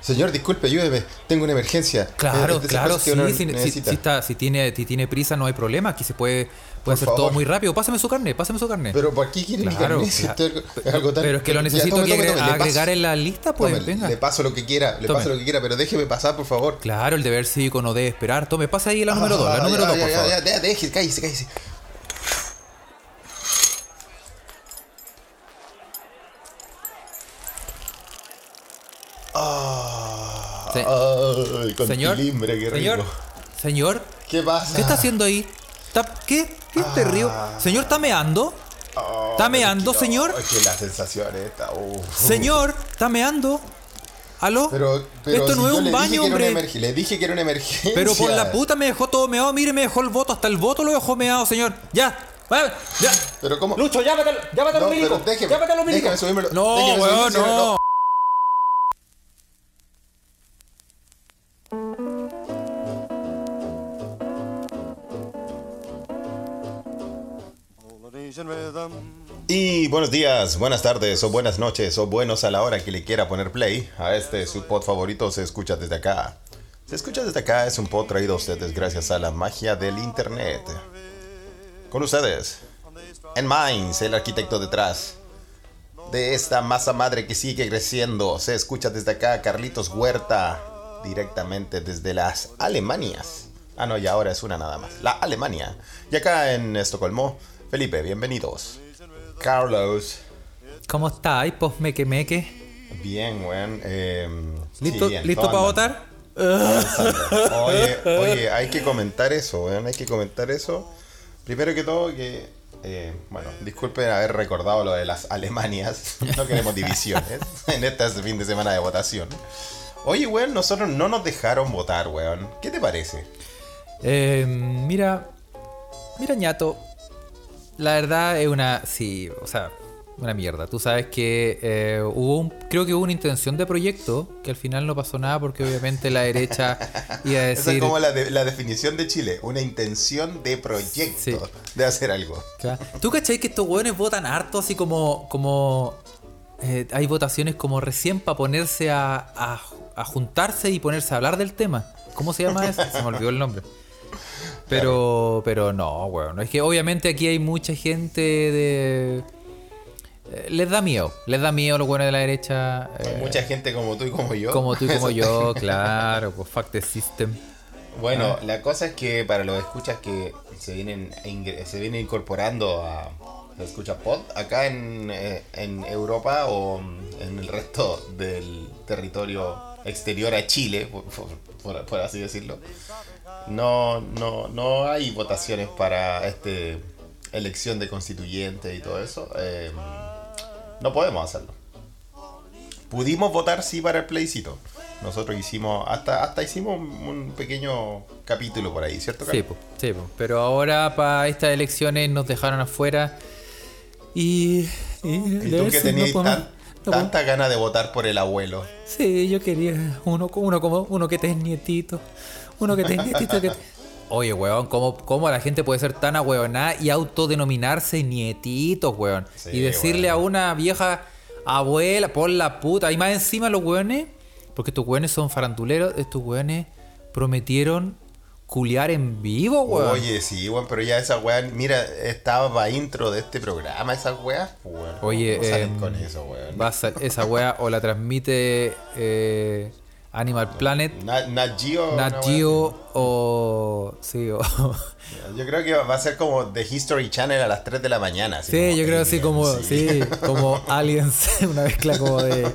Señor, disculpe, ayúdeme. Tengo una emergencia. Claro, Eh, claro, sí, si, si- si está, si, tiene, si tiene prisa no hay problema, aquí se puede, puede hacer todo muy rápido. Pásame su carne, pásame su carne. Pero ¿por qué quiere mi Claro, claro. esto es algo tan... Pero es que lo Ya, necesito tome, que tome, agre- tome, le agregar paso. en la lista, pues venga. Le paso lo que quiera, le paso lo que quiera, pero déjeme pasar, por favor. Claro, el deber cívico no debe esperar. Tome, pasa ahí la número 2, la Ah, número ya, 2, ya, por ya, favor. ya, ya, déjese, cállese, cállese. Ay, con Señor, tilimbre, qué rico. señor, señor, ¿Qué pasa? ¿qué está haciendo ahí? ¿Está- ¿Qué? ¿Qué te río? Señor, ¿está meando? Oh, ¿Está meando, no, señor? Es que la sensación esta, uf. Señor, ¿está meando? ¿Aló? Pero, pero Esto si no es un le dije baño, que era una hombre. Le dije que era una emergencia. Pero por la puta me dejó todo meado. Mire, me dejó el voto. Hasta el voto lo dejó meado, señor. Ya. Ya. Pero cómo. Lucho, llámate, llámate a los No, milicos. déjeme- Llámate a los milicos. No, weón, subírmelo, no. Y buenos días, buenas tardes o buenas noches o buenos a la hora que le quiera poner play a este su pod favorito se escucha desde acá. Se escucha desde acá es un pod traído a ustedes gracias a la magia del internet. Con ustedes, en Minds, el arquitecto detrás de esta masa madre que sigue creciendo. Se escucha desde acá Carlitos Huerta directamente desde las Alemanias. Ah, no, y ahora es una nada más. La Alemania. Y acá en Estocolmo, Felipe, bienvenidos. Carlos. ¿Cómo estáis, pues meque meque? Bien, weón. eh, ¿Listo, sí, bien, ¿listo para votar? Oye, oye, hay que comentar eso, weón. Hay que comentar eso. Primero que todo, que. eh, bueno, disculpen haber recordado lo de las Alemanias. No queremos divisiones en este fin de semana de votación. Oye, weón, nosotros no nos dejaron votar, weón. ¿Qué te parece? Eh, mira, mira, ñato. La verdad es una. Sí, o sea, una mierda. Tú sabes que eh, hubo un. Creo que hubo una intención de proyecto que al final no pasó nada porque obviamente la derecha iba a Esa es decir. como la, de- la definición de Chile. Una intención de proyecto Sí. de hacer algo. Claro. ¿Tú cachai que estos hueones votan harto así como. como eh, hay votaciones como recién para ponerse a, a, a juntarse y ponerse a hablar del tema? ¿Cómo se llama eso? Se me olvidó el nombre. Pero, pero no, weón. Es que obviamente aquí hay mucha gente de. eh, Les da miedo, les da miedo los buenos de la derecha. Hay eh, mucha gente como tú y como yo. como tú y como yo, claro, pues fuck the system. Bueno, la cosa es que para los escuchas que se vienen se vienen incorporando a la escucha pod acá en, eh, en Europa o en el resto del territorio exterior a Chile, por, por- por- por así decirlo, no, no, no hay votaciones para este elección de constituyente y todo eso. eh, no podemos hacerlo. Pudimos votar sí para el plebiscito. Nosotros hicimos, hasta, hasta hicimos un, pequeño capítulo por ahí, ¿cierto? Sí, Carlos? po, sí, po. pero ahora para estas elecciones nos dejaron afuera. Y. Y, tú que tenías no podemos- tan- no podemos- tanta ganas de votar por el abuelo. Sí, yo quería uno, uno como uno que te es nietito. Uno que te es nietito que Oye, weón, ¿cómo, ¿cómo la gente puede ser tan ahueonada y autodenominarse nietitos, weón? Sí, y decirle weón. a una vieja abuela, por la puta. Y más encima los weones, porque estos weones son faranduleros, estos weones prometieron culiar en vivo, weón. Oye, sí, weón, pero ya esa weá, mira, estaba para intro de este programa, esas weas, weón. Oye, ¿cómo salen em, con eso, weón? va a esa wea o la transmite eh, Animal Planet, Na- Nat Geo, una Nat wea Geo o. Sí, o. Yo creo que va a ser como The History Channel a las 3 de la mañana. así Sí, yo creo así como, sí, como Aliens, una mezcla como de,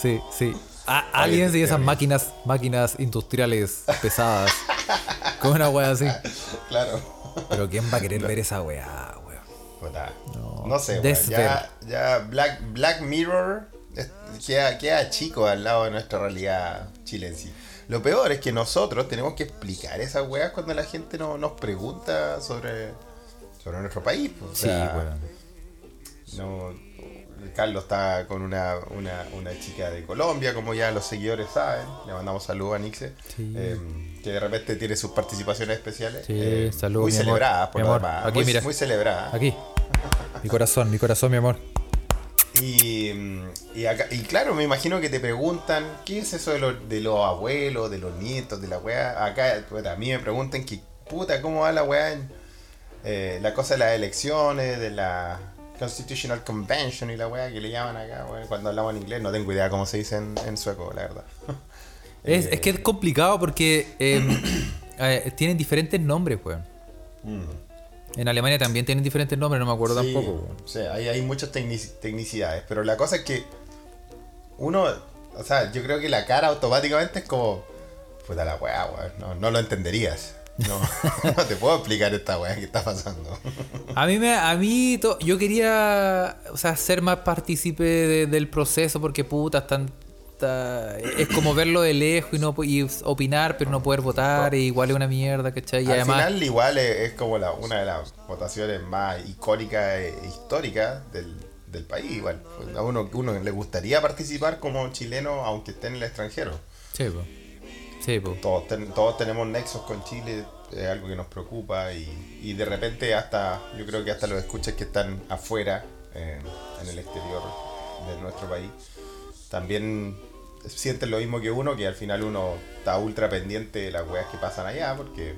sí, sí, A- Aliens y esas máquinas, máquinas industriales pesadas, como una wea así. Claro. Pero quién va a querer ver esa wea, weón. No, no, sé, weón, desver. ya, ya Black, Black Mirror es- queda, queda chico al lado de nuestra realidad chilense. Lo peor es que nosotros tenemos que explicar esas weas cuando la gente no, nos pregunta sobre, sobre nuestro país. pues, o Sí, weón. no, Carlos está con una, una, una chica de Colombia, como ya los seguidores saben. Le mandamos saludos a Nixe. Sí. eh, que de repente tiene sus participaciones especiales. Sí, eh, saludos, Muy celebradas, por lo demás. aquí, muy, mira. muy celebradas. Aquí, mi corazón, mi corazón, mi amor. Y, y, acá, y claro, me imagino que te preguntan, ¿qué es eso de, los de los abuelos, de los nietos, de la weá? Acá, a mí me preguntan que, puta, ¿cómo va la weá en eh, la cosa de las elecciones, de la Constitutional Convention y la weá que le llaman acá, weá, cuando hablamos en inglés? No tengo idea cómo se dice en, en sueco, la verdad. Es, es que es complicado porque eh, eh, tienen diferentes nombres, weón. Mm. En Alemania también tienen diferentes nombres, no me acuerdo Sí, tampoco, sí, hay, hay muchas tecnici- tecnicidades, pero la cosa es que uno, o sea, yo creo que la cara automáticamente es como, puta la weá, weón, no, no lo entenderías. No, no te puedo explicar esta weá que está pasando. A mí, me, a mí to- yo quería, o sea, ser más partícipe de- del proceso porque puta, están, está- es como verlo de lejos y no y opinar, pero no poder votar, e igual es una mierda, ¿cachai? Y Al además, final igual es, es como la, una de las votaciones más icónicas e históricas del, del país, igual. A uno, uno le gustaría participar como chileno aunque esté en el extranjero. sí, po. Sí, po. todos, ten- todos tenemos nexos con Chile, es algo que nos preocupa y, y de repente hasta, yo creo que hasta los escuchas que están afuera, eh, en el exterior de nuestro país, también sienten lo mismo que uno, que al final uno está ultra pendiente de las weas que pasan allá, porque,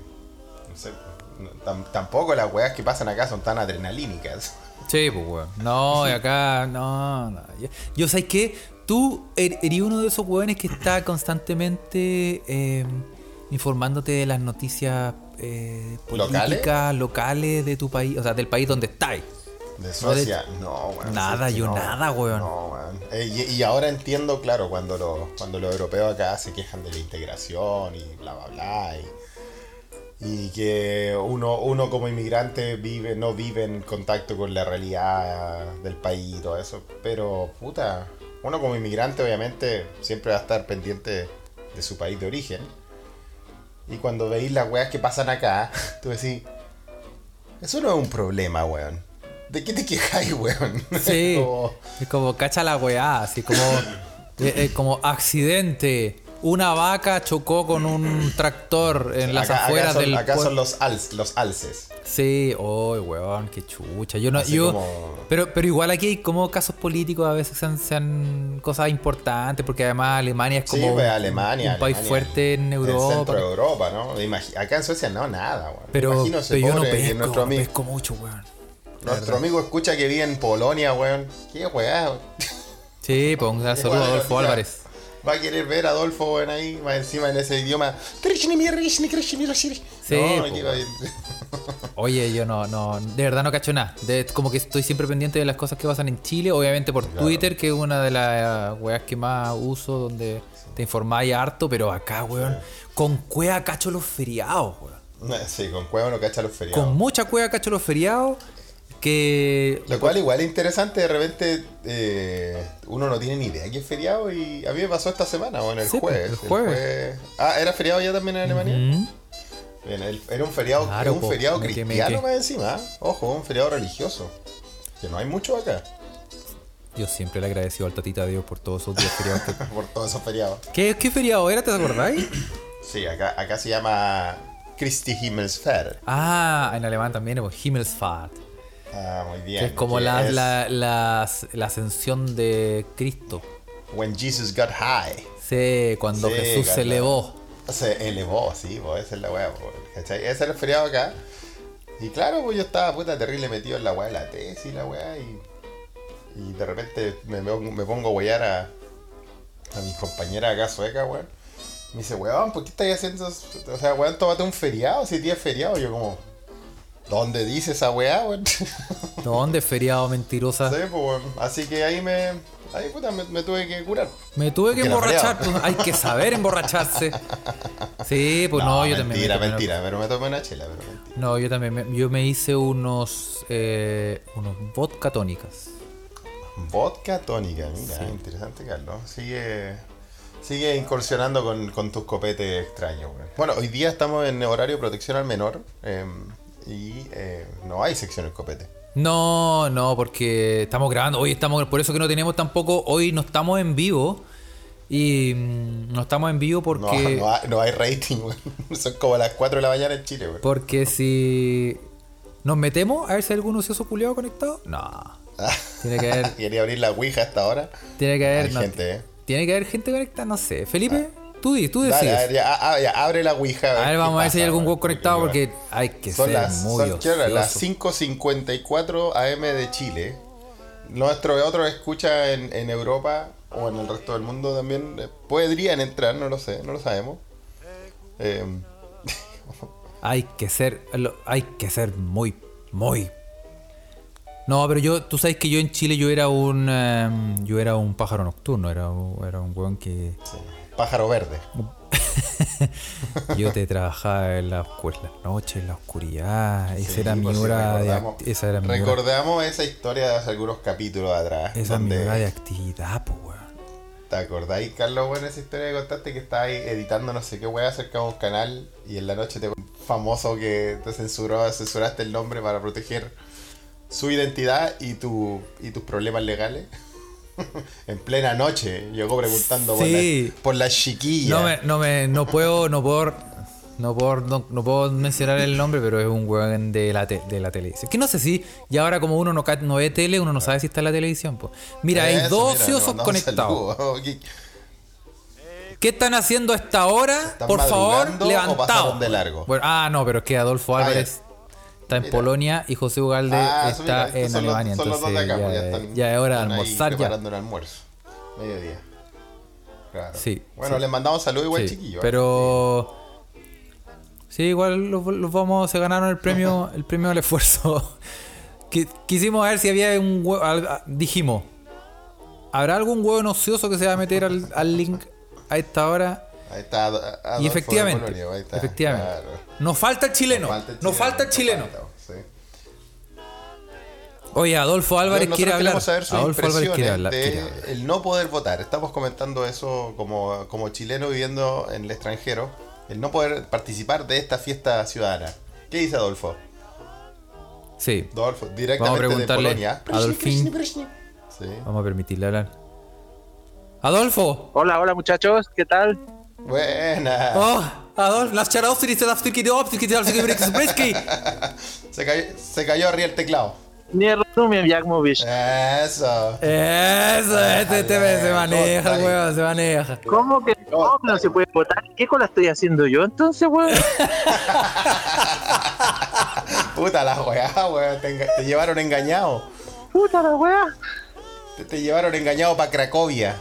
no sé, no- tam- tampoco las weas que pasan acá son tan adrenalínicas. Sí, pues, weón. No, y acá, no, no. Yo, yo ¿sabes qué? Tú er- eres uno de esos weones que está constantemente eh, informándote de las noticias eh, políticas, locales de tu país, o sea, del país donde estáis. De Suecia, no, weón. Nada, sí, yo no. nada, weón. No, weón. Eh, y, y ahora entiendo, claro, cuando, los cuando los europeos acá se quejan de la integración y bla, bla, bla. Y, y que uno, uno como inmigrante vive, no vive en contacto con la realidad del país y todo eso. Pero, puta, uno como inmigrante obviamente siempre va a estar pendiente de su país de origen. Y cuando veis las weas que pasan acá, tú decís, eso no es un problema, weón. ¿De qué te quejáis, weón? Sí, Como- es como cacha la weá, así como, eh, eh, como accidente. Una vaca chocó con un tractor en las acá, acá afueras son, del acá son los, als- los alces. Sí, oh, weón, qué chucha. Yo no, Así yo, como- pero, pero igual aquí hay como casos políticos, a veces sean, sean cosas importantes, porque además Alemania es Sí, como pues, un- Alemania. un país Alemania, fuerte en Europa. centro de Europa, ¿no? Acá en Suecia no, nada, weón. pero, pero yo no pesco, no pesco mucho, weón. Nuestro amigo escucha que vive en Polonia, weón. ¿Qué weá? weón? Sí, pues un saludo a Adolfo Álvarez. Va a querer ver a Adolfo, weón, ahí, más encima en ese idioma. Sí, pues, Oye, yo no, no, de verdad no cacho nada. De- como que estoy siempre pendiente de las cosas que pasan en Chile, obviamente por Claro. Twitter, que es una de las weas que más uso, donde te informáis harto, pero acá, weón, con cueva cacho los feriados, weón. Sí, con cueva no cacha los feriados. Con mucha cueva cacho los feriados, que... Lo cual igual es interesante, de repente eh, uno no tiene ni idea que es feriado y a mí me pasó esta semana, o en el Sí, jueves. el jueves. Ah, ¿era feriado ya también en Alemania? Bien, el- era un feriado, Claro, un feriado me cristiano que- más encima, ¿eh? ojo, un feriado religioso. Que no hay mucho acá, Yo siempre le agradecido al tatita Dios por todos esos días feriados. que- por todos esos feriados. ¿Qué, ¿Qué feriado era? ¿Te acordáis? Sí, acá, acá se llama Christi Himmelsfeld. Ah, en alemán también, pues Himmelsfahrt. Ah, muy bien. Que es como que la, es la, la, la ascensión de Cristo. When Jesus got high. Sí, cuando Sí, Jesús se elevó. Se elevó, sí, pues esa es la weá, ¿cachai? Ese era el feriado acá. Y claro, pues yo estaba puta terrible metido en la weá de la tesis, la weá, y, y de repente me, me, pongo a wear a, a mis compañeras acá suecas, weón. Me dice, weón, ¿por qué estáis haciendo eso? O sea, weón, tómate un feriado, si tienes feriado. Yo como, ¿dónde dice esa weá, weón? sí, ¿Dónde feriado mentirosa? pues, weón. Así que ahí me, ahí puta, me, me tuve que curar. Me tuve que Porque emborrachar. pues, hay que saber emborracharse. Sí, pues no, yo también. me Mentira, mentira, pero me tomé una chela, pero mentira. No, yo también. me- yo me hice unos. Eh, unos vodka tónicas. Vodka tónica, mira, Sí. interesante, Carlos. Sigue, sigue incursionando con, con tus copetes extraños, weón. Bueno, hoy día estamos en horario de protección al menor eh, y eh, no hay sección el copete. No, no, porque estamos grabando. Hoy estamos. Por eso que no tenemos tampoco. Hoy no estamos en vivo. Y mm, no estamos en vivo No, porque. no, hay, no hay rating, weón. Son como las 4 de la mañana en Chile, weón. Porque si nos metemos a ver si hay algún ocioso culiado conectado. No. Tiene que haber, Quería abrir la Ouija hasta ahora. tiene que haber, no, gente, ¿eh? tiene que haber gente conectada, no sé. Felipe, tú, di- tú decides. a ver, ya, ah, ya, abre la Ouija. A ver, qué vamos a ver si hay algún web conectado Porque, hay que Son ser las, muy son, las ocioso. 5.54 AM de Chile. Nuestro otro escucha en, en Europa o en el resto del mundo también eh, podrían entrar, no lo sé, no lo sabemos. Eh, Hay que ser, hay que ser muy, muy. No, pero yo, tú sabes que yo en Chile yo era un, em, yo era un pájaro nocturno, era, un- era un weón que sí. Pájaro verde. yo te trabajaba en la, oscu- en la noche, en la oscuridad. Esa Sí, era mi pues hora de, esa era mi hora, Recordamos esa historia de hace algunos capítulos atrás. esa es mi donde- hora de actividad, pues weón. ¿Te acordáis, Carlos, bueno, esa historia que contaste que estabas editando no sé qué weá acerca de un canal y en la noche te famoso que te censuró, censuraste el nombre para proteger su identidad y tu y tus problemas legales? en plena noche, llegó preguntando Sí. por, la, por la chiquilla. No me, no me, no puedo, no puedo, no puedo, no, no puedo mencionar el nombre, pero es un weón de la, te- de la televisión. Que no sé si, y ahora como uno no, no ve tele, uno no sabe si está en la televisión. pues. Mira, hay dos mira, ociosos conectados. ¿Qué- ¿Qué están haciendo a esta hora? ¿Están Por favor, levantados. pasaron de largo? Bueno, ah, no, pero es que Adolfo Ah. Álvarez está en Mira. Polonia y José Ugalde Ah, está mira, en son Alemania. los dos de entonces acá, pues, ya, están- ya es hora de ahí almorzar ya. preparando el almuerzo. Mediodía. Claro. Sí, Bueno, sí. les mandamos saludos igual, Sí, chiquillos. ¿eh? Pero sí, igual los, los vamos, se ganaron el premio, el premio al esfuerzo. Qui- Quisimos ver si había un huevo. Dijimos, ¿habrá algún huevo ocioso que se va a meter al, al link a esta hora? Ahí está. Ad- Adolfo Y de efectivamente, Polonio, ahí está, efectivamente. claro. Nos falta el chileno. Nos falta el chileno. nos falta, sí. Oye, Adolfo Álvarez Nosotros quiere hablar. saber sus Adolfo Álvarez quiere impresiones hablar. de quiere hablar. el no poder votar. Estamos comentando eso como, como chileno viviendo en el extranjero. El no poder participar de esta fiesta ciudadana. ¿Qué dice Adolfo? Sí, Adolfo, directamente Vamos a de preguntarle Polonia. a Adolfín. Sí. vamos a permitirle hablar. Adolfo. Hola, hola muchachos, ¿qué tal? Buena. Oh, charaustis, las Se, cayó, se cayó arriba el teclado. Eso. Eso, este, este se maneja, weón, se maneja. ¿Cómo que no, se puede votar? ¿Qué cola estoy haciendo yo entonces, weón? Puta la weá, weón. Te llevaron engañado. Puta la weá. Te, te llevaron engañado para Cracovia.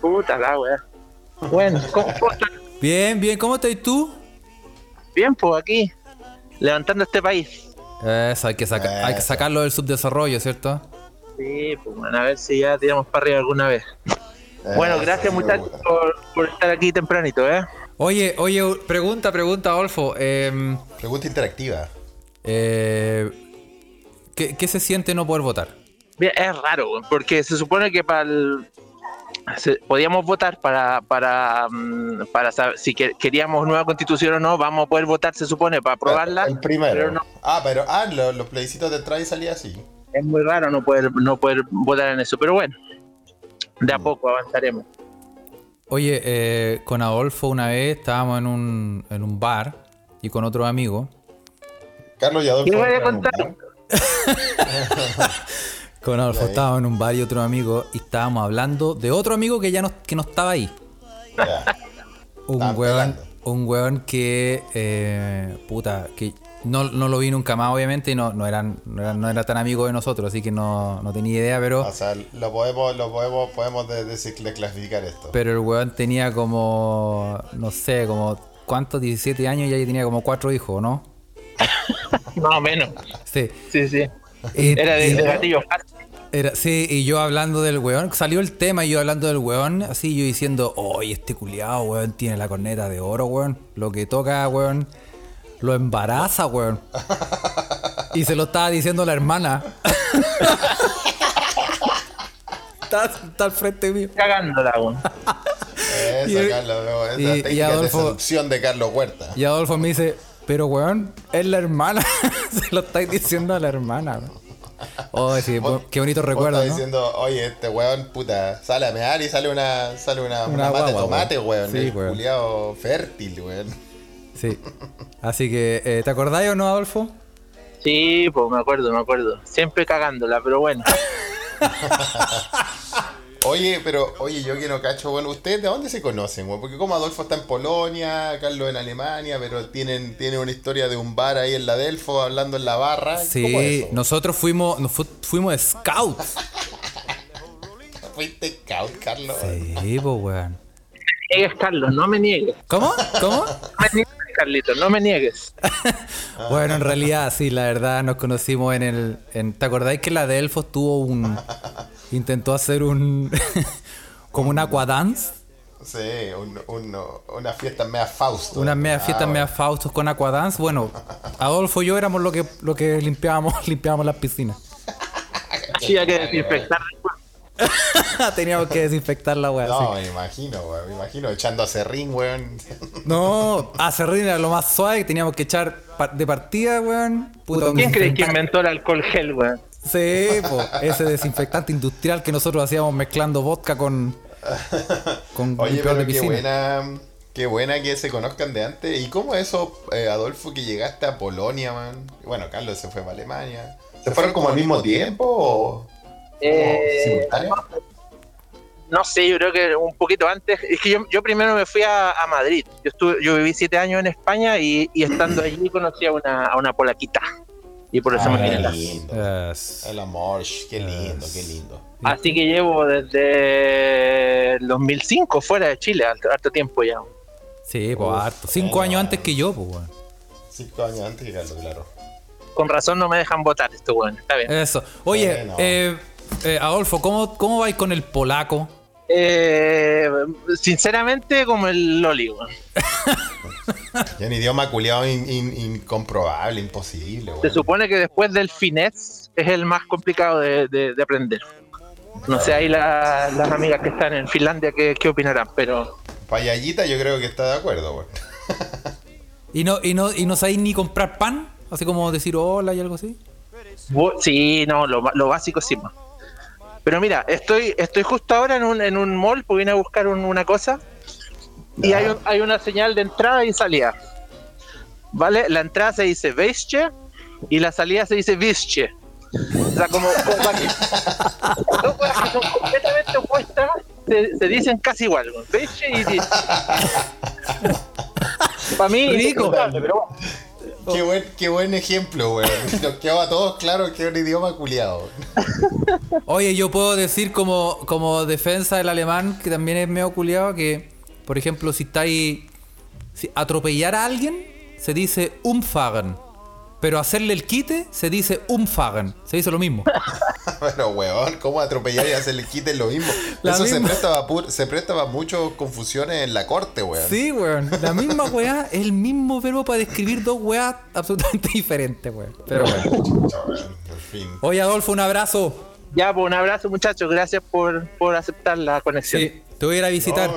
Puta la weá. Bueno, ¿cómo, cómo están? Bien, bien, ¿cómo estás tú? Bien, pues aquí, levantando este país. Eso, hay que, saca- hay que sacarlo del subdesarrollo, ¿cierto? Sí, pues bueno, a ver si ya tiramos para arriba alguna vez. Bueno, gracias muchachos por, por estar aquí tempranito, ¿eh? Oye, oye, pregunta, pregunta, Adolfo. em, Pregunta interactiva. eh, ¿qué, qué se siente no poder votar? Bien, es raro, porque se supone que para el... podíamos votar para para, mm, para saber si que- queríamos nueva constitución o no, vamos a poder votar, se supone, para aprobarla. El primero. pero no. Ah, pero ah, lo- los plebiscitos de entrada y salida sí. Es muy raro no poder, no poder votar en eso, pero bueno, de a poco avanzaremos. Oye, eh, con Adolfo una vez estábamos en un, en un bar y con otro amigo. Carlos y Adolfo. ¿Qué voy a contar? Con Adolfo estábamos en un bar y otro amigo y estábamos hablando de otro amigo que ya no, que no estaba ahí. Un pelando. un weón que, eh, puta, que no, no lo vi nunca más, obviamente, y no, no, eran, no, era, no era tan amigo de nosotros, así que no, no tenía idea, pero, O sea, lo podemos, lo podemos, podemos de, de- de clasificar esto. pero el weón tenía como, no sé, como, ¿cuántos? 17 años y ya tenía como cuatro hijos, ¿no? Más o menos. Sí. Sí, sí. Y- Era de, de gatillo fácil. Era, sí, y yo hablando del weón, salió el tema y yo hablando del weón, así yo diciendo, oye, este culiado, weón, tiene la corneta de oro, weón. Lo que toca, weón, lo embaraza, weón. Y se lo estaba diciendo la hermana. está, está al frente mío. Cagándola, weón. Esa, y- Carlos, esa y- y técnica Adolfo- de seducción de Carlos Huerta. Y Adolfo me dice, pero weón, es la hermana. se lo estáis diciendo a la hermana, weón. Oh, sí, qué bonito recuerdo, estás ¿no? diciendo, oye, este weón, puta, sale a mear y sale una, sale una, Una una mata de tomate, weón. weón. Sí, el weón. fértil, weón. Sí. Así que, eh, ¿te acordáis o no, Adolfo? Sí, pues me acuerdo, me acuerdo. Siempre cagándola, pero bueno. Oye, pero, oye, yo que no cacho, bueno, ¿ustedes de dónde se conocen, güey? Porque como Adolfo está en Polonia, Carlos en Alemania, pero tienen, tienen una historia de un bar ahí en la Delfo hablando en la barra. ¿Cómo es Sí, eso? nosotros fuimos, nos fu- fuimos scouts. ¿Fuiste scout, Carlos? Sí, pues, weón. niegues, Carlos, no me niegues. ¿Cómo? ¿Cómo? No me niegues, Carlitos, no me niegues. Bueno, en realidad, sí, la verdad nos conocimos en el. En, ¿Te acordáis que la de Elfos tuvo un. Intentó hacer un. como un aquadance? Sí, un, un- una fiesta mea Fausto. Unas media Ah, fiestas bueno. media faustos con aquadance. Bueno, Adolfo y yo éramos lo que, lo que limpiábamos, limpiábamos las piscinas. Sí, hay que desinfectar después. Teníamos que desinfectar la weá. No, me imagino, güey. Me imagino echando a serrín, weón. No, a Serrín era lo más suave que teníamos que echar de partida, weón. Puta, un ¿Quién crees que inventó el alcohol gel, weón? Sí, po, ese desinfectante industrial que nosotros hacíamos mezclando vodka con. con Oye, limpiador de pero qué buena, qué buena que se conozcan de antes. ¿Y cómo eso, eh, Adolfo, que llegaste a Polonia, man? Bueno, Carlos se fue para Alemania. ¿Se fueron como al mismo tiempo o Eh, simultáneo? no sé, yo creo que un poquito antes. Es que yo, yo primero me fui a, a Madrid. Yo estuve, yo viví siete años en España y, y estando allí conocí a una, a una polaquita. Y por eso Ah, me qué vine acá. lindo. Es- El amor, qué lindo, qué lindo. Así que llevo desde el 2005 fuera de Chile, harto, harto tiempo ya. Sí, pues Uf, harto. Cinco años antes que yo, pues, weón. Cinco años antes que Carlos, claro. Con razón no me dejan votar esto, weón. Está bien. Eso. Oye, eh, eh, Adolfo, ¿cómo, ¿cómo vais con el polaco? Eh, sinceramente, como el Loli, weón. Un idioma culiado in- in- incomprobable, imposible, Se supone que después del finés es el más complicado de, de- de aprender. No sé, ahí la- las amigas que están en Finlandia, ¿qué, qué opinarán? Pero Payallita yo creo que está de acuerdo, weón. ¿Y no, y, no, ¿Y no sabéis ni comprar pan? Así como decir hola y algo así. bu- sí, no, lo, ba- lo básico sí. más. Pero mira, estoy, estoy justo ahora en un, en un mall, porque vine a buscar un- una cosa y hay, un- hay una señal de entrada y salida. ¿Vale? La entrada se dice Vesche y la salida se dice Vische. O sea, como, como. Dos cosas que son completamente opuestas se, se dicen casi igual. Vesche y Vische. Para mí, Rico. pero bueno. Qué buen, qué buen ejemplo, weón. Nos quedó a todos claro que es un idioma culiado. Oye, yo puedo decir como, como defensa del alemán, que también es medio culiado, que, por ejemplo, si estáis. Si atropellar a alguien, se dice umfahren. Pero hacerle el quite, se dice umfahren. Se dice lo mismo. Bueno, weón, ¿cómo atropellar y hacerle quite lo mismo? La Eso se misma. presta, a pu- se presta a muchas confusiones en la corte, weón. Sí, weón. La misma weá es el mismo verbo para describir dos weas absolutamente diferentes, weón. Pero bueno. En fin. Oye, Adolfo, un abrazo. Ya, pues un abrazo, muchachos. Gracias por, por aceptar la conexión. Sí, te voy a ir a visitar. No,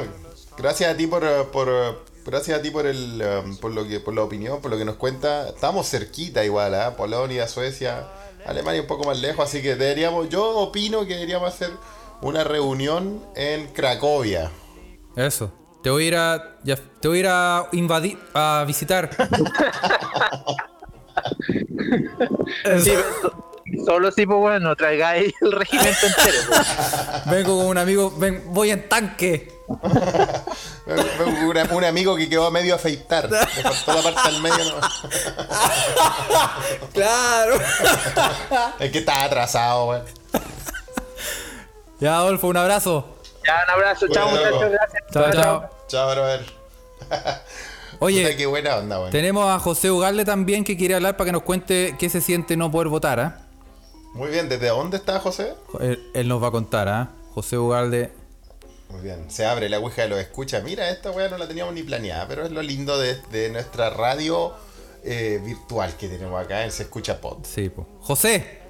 gracias a ti por, por gracias a ti por el um, por lo que por la opinión, por lo que nos cuenta. Estamos cerquita igual, ¿ah? Polonia, Suecia, Alemania un poco más lejos, así que deberíamos, yo opino que deberíamos hacer una reunión en Cracovia. Eso. Te voy a ir a. ya- te voy a ir a invadir. a visitar. Sí, solo si, pues bueno, traigáis el regimiento entero. pues. Vengo con un amigo. ven- voy en tanque. un, un amigo que quedó a medio afeitar. Le faltó la parte del medio. ¿no? Claro. Es que está atrasado, weón. Ya, Adolfo, un abrazo. Ya, un abrazo. Chao, Bueno, muchachos. Gracias. Chao, chao. Chao, brother. Oye, Puta, qué buena onda, weón. tenemos a José Ugalde también que quiere hablar para que nos cuente qué se siente no poder votar, ¿ah? Muy bien, ¿desde dónde está José? Él, él nos va a contar, ¿ah? José Ugalde. Muy bien, se abre la ouija de los escucha. Mira, esta weá no la teníamos ni planeada, pero es lo lindo de, de nuestra radio eh, virtual que tenemos acá en Se Escucha Pod. Sí, po. José.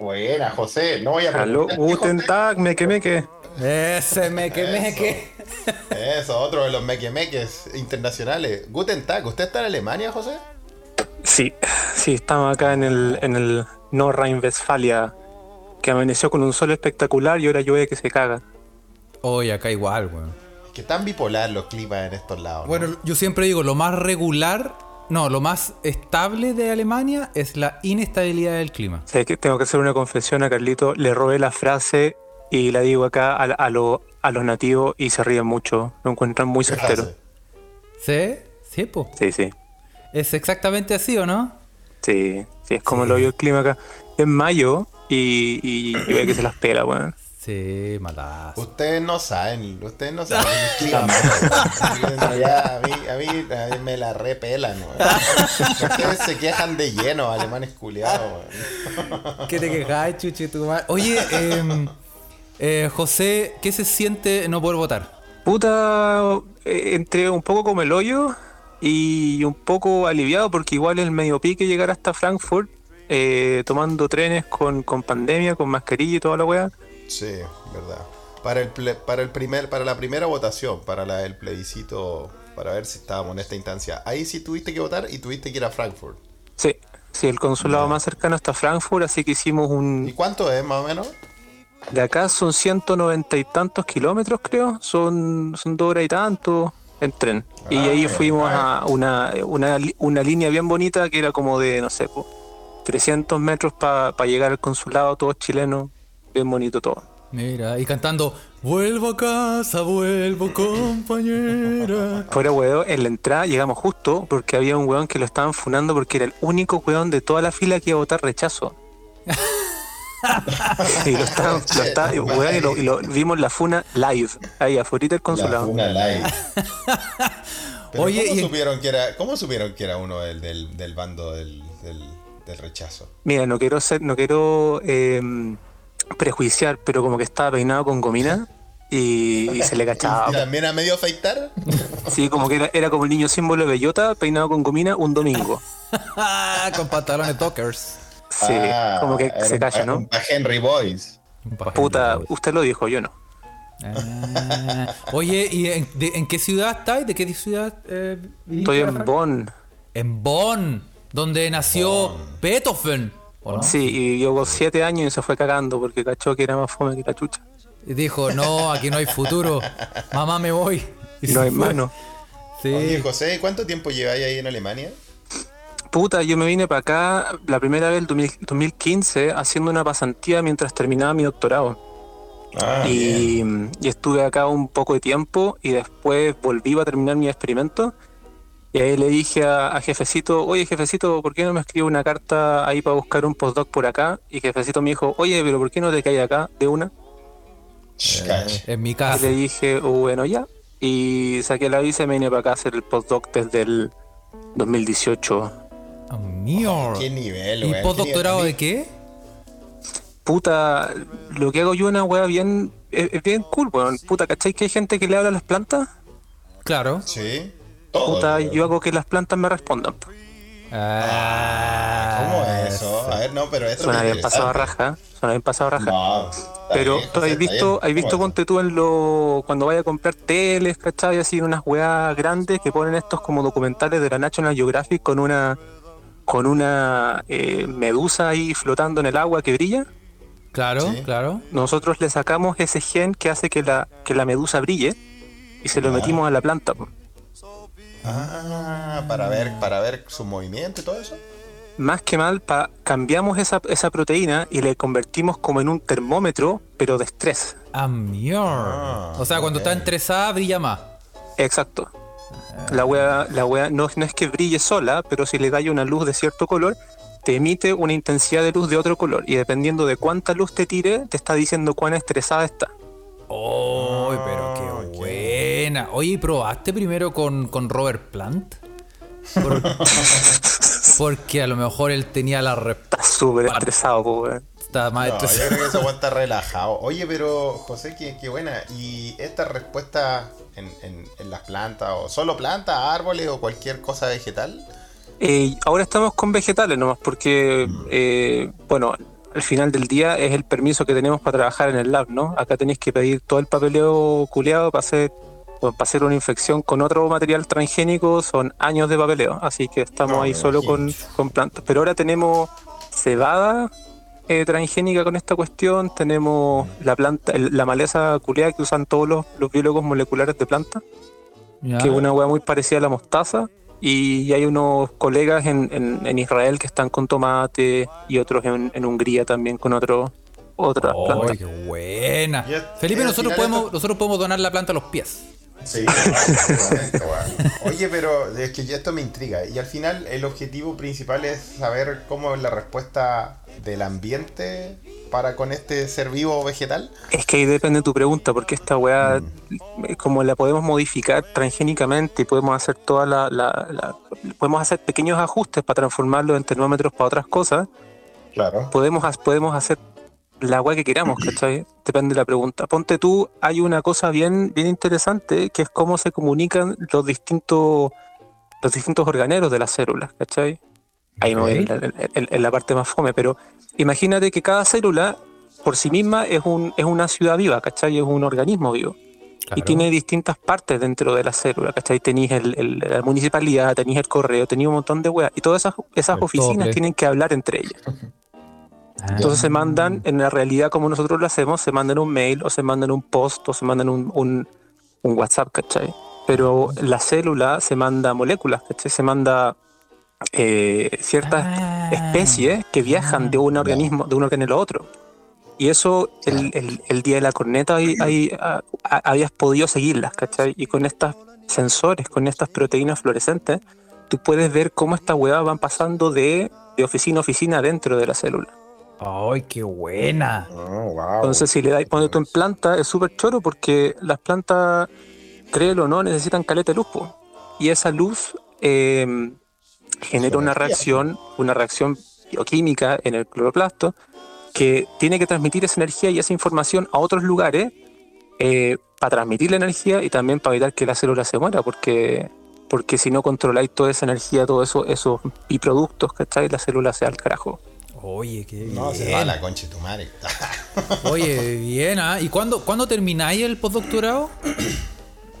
Buena, José, no voy a preguntar, guten José. Tag, meke meke. Ese me que me que. Eso, otro de los mequemeques internacionales. Guten Tag, ¿usted está en Alemania, José? Sí, sí, estamos acá en el, en el Nordrhein-Westfalia, que amaneció con un sol espectacular y ahora llueve que se caga. Oye, acá igual, weón. Que están bipolar los climas en estos lados. ¿no? Bueno, yo siempre digo, lo más regular No, lo más estable de Alemania es la inestabilidad del clima. Sé que tengo que hacer una confesión a Carlito. Le robé la frase y la digo acá a, a, lo- a los nativos y se ríen mucho. Lo encuentran muy ¿Qué certero. frase? ¿Sí? Sí, po. Sí, sí. Es exactamente así, ¿o no? Sí, sí, es como lo vio el clima acá. Es mayo y, y, y ve que se las pela, weón. Sí, malazo. Ustedes no saben, ustedes no saben el clima. Ya, a, mí, a, mí, a mí me la repelan, weón. Ustedes se quejan de lleno, alemanes culiados, weón. ¿Qué te quejas, chuche tu madre? Oye, em, eh, José, ¿qué se siente no poder votar? Puta, eh, entre un poco como el hoyo y un poco aliviado porque igual es medio pique llegar hasta Frankfurt eh, tomando trenes con, con pandemia, con mascarilla y toda la weá. Sí, verdad. Para el, ple- para el primer, para la primera votación, para la, el plebiscito, para ver si estábamos en esta instancia. Ahí sí tuviste que votar y tuviste que ir a Frankfurt. Sí, sí, el consulado más cercano está Frankfurt, así que hicimos ¿Y un... cuánto es más o menos? De acá son 190 y tantos kilómetros, creo. Son, son dos horas y tanto en tren. Y Ah, ahí fuimos a una, una, li- una línea bien bonita que era como de, no sé, po, 300 metros para llegar al consulado, todos chilenos. Bien bonito todo. Mira, y cantando Vuelvo a casa, vuelvo compañera. Fuera weón, en la entrada llegamos justo porque había un weón que lo estaban funando porque era el único weón de toda la fila que iba a votar rechazo. y lo estaban, lo estaban- y, weón, y lo, y lo vimos la funa live, ahí afuera del La consulado. Funa Live. Pero Oye, ¿cómo, y supieron que era, ¿cómo supieron que era uno del, del, del bando del, del, del rechazo? Mira, no quiero ser, no quiero eh, prejuiciar, pero como que estaba peinado con gomina y, y se le ¿Y cachaba. también a medio afeitar? Sí, como que era, era como el niño símbolo de bellota peinado con gomina un domingo. Con pantalones dockers. Sí, Ah, como que se calla, ¿no? un pa' Henry Boys. Puta, usted lo dijo, yo no. Ah. Oye, ¿y en, de- en qué ciudad estáis? ¿De qué ciudad? eh, Estoy a en? Bonn. En Bonn, donde nació Beethoven. ¿o no? Sí, y llevo siete años y se fue cagando porque cachó que era más fome que la chucha. Y dijo, no, aquí no hay futuro. Mamá, me voy. Y No hay mano. Sí. Oye, José, ¿cuánto tiempo lleváis ahí en Alemania? Puta, yo me vine para acá la primera vez el 2000 2015 haciendo una pasantía mientras terminaba mi doctorado. Ah, y, y estuve acá un poco de tiempo y después volví a terminar mi experimento. Y ahí le dije a, a Jefecito, oye Jefecito, ¿por qué no me escribe una carta ahí para buscar un postdoc por acá? Y Jefecito me dijo, oye, pero ¿por qué no te caes acá de una? Eh, en mi Y casa. le dije, "Oh, bueno, ya. Y saqué la visa y me vine para acá a hacer el postdoc desde el 2018. Mío. Qué nivel, ¿Y postdoctorado de qué? Puta, lo que hago yo es una wea bien, es, bien cool, weón. Puta, ¿cachai que hay gente que le habla a las plantas? Claro. Sí. Todo. Puta, weón. yo hago que las plantas me respondan. Ah, ¿Cómo es eso? A ver, no, pero esto Suena bien pasado raja, suena bien pasado a raja. No, Pero bien, tú has visto, has visto, ponte tú en lo, cuando vayas a comprar teles, ¿cachai? Así unas weas grandes que ponen estos como documentales de la National Geographic con una con una eh, medusa ahí flotando en el agua que brilla. Claro, Sí. claro. Nosotros le sacamos ese gen que hace que la, que la medusa brille y se lo metimos a la planta. Ah, para ver, para ver su movimiento y todo eso. Más que mal, pa- cambiamos esa, esa proteína y le convertimos como en un termómetro, pero de estrés. Ah. Ah, o sea, cuando está estresada brilla más. Exacto. La wea, la wea no, no es que brille sola, pero si le da una luz de cierto color, te emite una intensidad de luz de otro color. Y dependiendo de cuánta luz te tire, te está diciendo cuán estresada está. ¡Oh, pero qué Ah, buena! Oye, ¿y ¿probaste primero con, con Robert Plant? Por- porque a lo mejor él tenía la respuesta Está súper estresado, po, más No, yo creo que ese weón está relajado. Oye, pero José, qué, qué buena. ¿Y esta respuesta en, en, en las plantas, o solo plantas, árboles o cualquier cosa vegetal? Eh, ahora estamos con vegetales nomás, porque, eh, bueno, al final del día es el permiso que tenemos para trabajar en el lab, ¿no? Acá tenéis que pedir todo el papeleo culeado para hacer, para hacer una infección con otro material transgénico, son años de papeleo, así que estamos No, ahí solo con, con plantas. Pero ahora tenemos cebada eh, transgénica con esta cuestión, tenemos la planta, el- la maleza culeada que usan todos los, los biólogos moleculares de plantas Ya. que es una hueá muy parecida a la mostaza. Y hay unos colegas en, en- en Israel que están con tomate y otros en, en Hungría también con otro, otras ¡Ay, plantas. qué buena! Felipe, nosotros podemos, nosotros podemos donar la planta a los pies. Sí. Oye, pero es que ya esto me intriga. Y al final el objetivo principal es saber cómo es la respuesta del ambiente para con este ser vivo vegetal. Es que ahí depende de tu pregunta, porque esta weá, eh, como la podemos modificar transgénicamente y podemos hacer toda la, la- la- podemos hacer pequeños ajustes para transformarlo en termómetros para otras cosas, Claro. podemos, podemos hacer la weá que queramos, ¿cachai? Depende de la pregunta. Ponte tú, hay una cosa bien, bien interesante que es cómo se comunican los distintos, los distintos organeros de las células, ¿cachai? Ahí me voy en, la- en- en la parte más fome, pero imagínate que cada célula por sí misma es, un, es una ciudad viva, ¿cachai? Es un organismo vivo. Y tiene distintas partes dentro de la célula, ¿cachai? Tenéis el, el- la municipalidad, tenéis el correo, tenéis un montón de weas. Y todas esas, esas El oficinas tople. tienen que hablar entre ellas. Ah. Entonces se mandan, en la realidad como nosotros lo hacemos, se mandan un mail o se mandan un post o se mandan un, un, un WhatsApp, ¿cachai? Pero la célula se manda moléculas, ¿cachai? Se manda eh, ciertas Ah. especies que viajan de un organismo, de un órgano a otro. Y eso, el, el- el día de la corneta, ahí, ahí, ah, ah, habías podido seguirlas, ¿cachai? Y con estos sensores, con estas proteínas fluorescentes, tú puedes ver cómo estas huevas van pasando de, de oficina a oficina dentro de la célula. ¡Ay, qué buena! Oh, wow. Entonces, si le dais poner tú en planta, es súper choro porque las plantas, créelo o no, necesitan caleta de luz. po. Y esa luz eh, genera una reacción, una reacción bioquímica en el cloroplasto que tiene que transmitir esa energía y esa información a otros lugares eh, para transmitir la energía y también para evitar que la célula se muera, porque porque si no controláis toda esa energía, todos eso, esos biproductos, ¿cachai? La célula se da al carajo. Oye, qué bien. no, se va la concha de tu madre. Oye, bien, ¿ah? ¿Y cuándo, cuándo termináis el postdoctorado?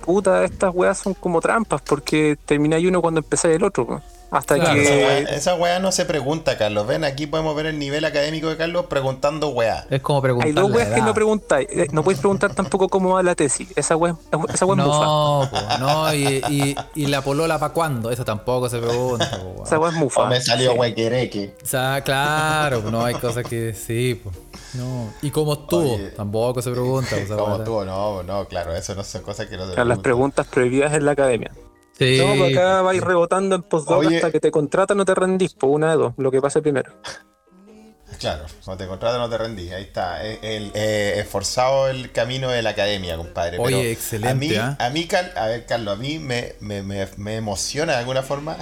puta, estas weas son como trampas, porque termináis uno cuando empezáis el otro. Po. Hasta Claro. esa, que. weá, esa weá no se pregunta, Carlos. Ven, aquí podemos ver el nivel académico de Carlos preguntando weá. Es como preguntar Hay dos weas que no preguntáis. Eh, No podéis preguntar tampoco cómo va la tesis. Esa wea, esa wea es mufa. No, po, no, y, y, y la polola para cuándo, eso tampoco se pregunta. po. Esa wea es mufa. O me salió Sí. huequereque. O sea, claro, no hay cosas que sí, pues. No. ¿Y cómo estuvo? Oye. Tampoco se pregunta. ¿Cómo estuvo? No, no, claro, eso no son cosas que no se Claro, las preguntan. preguntas prohibidas en la academia. Sí. No, pues acá vais rebotando en postdoc Oye. hasta que te contratan o te rendís, por una de dos, lo que pase primero. Claro, cuando te contratas no te rendís. Ahí está. eh, El, eh, esforzado el camino de la academia, compadre. Oye, Pero excelente, A mí, ¿ah? a mí Cal- a ver, Carlos, a mí me, me, me, me emociona de alguna forma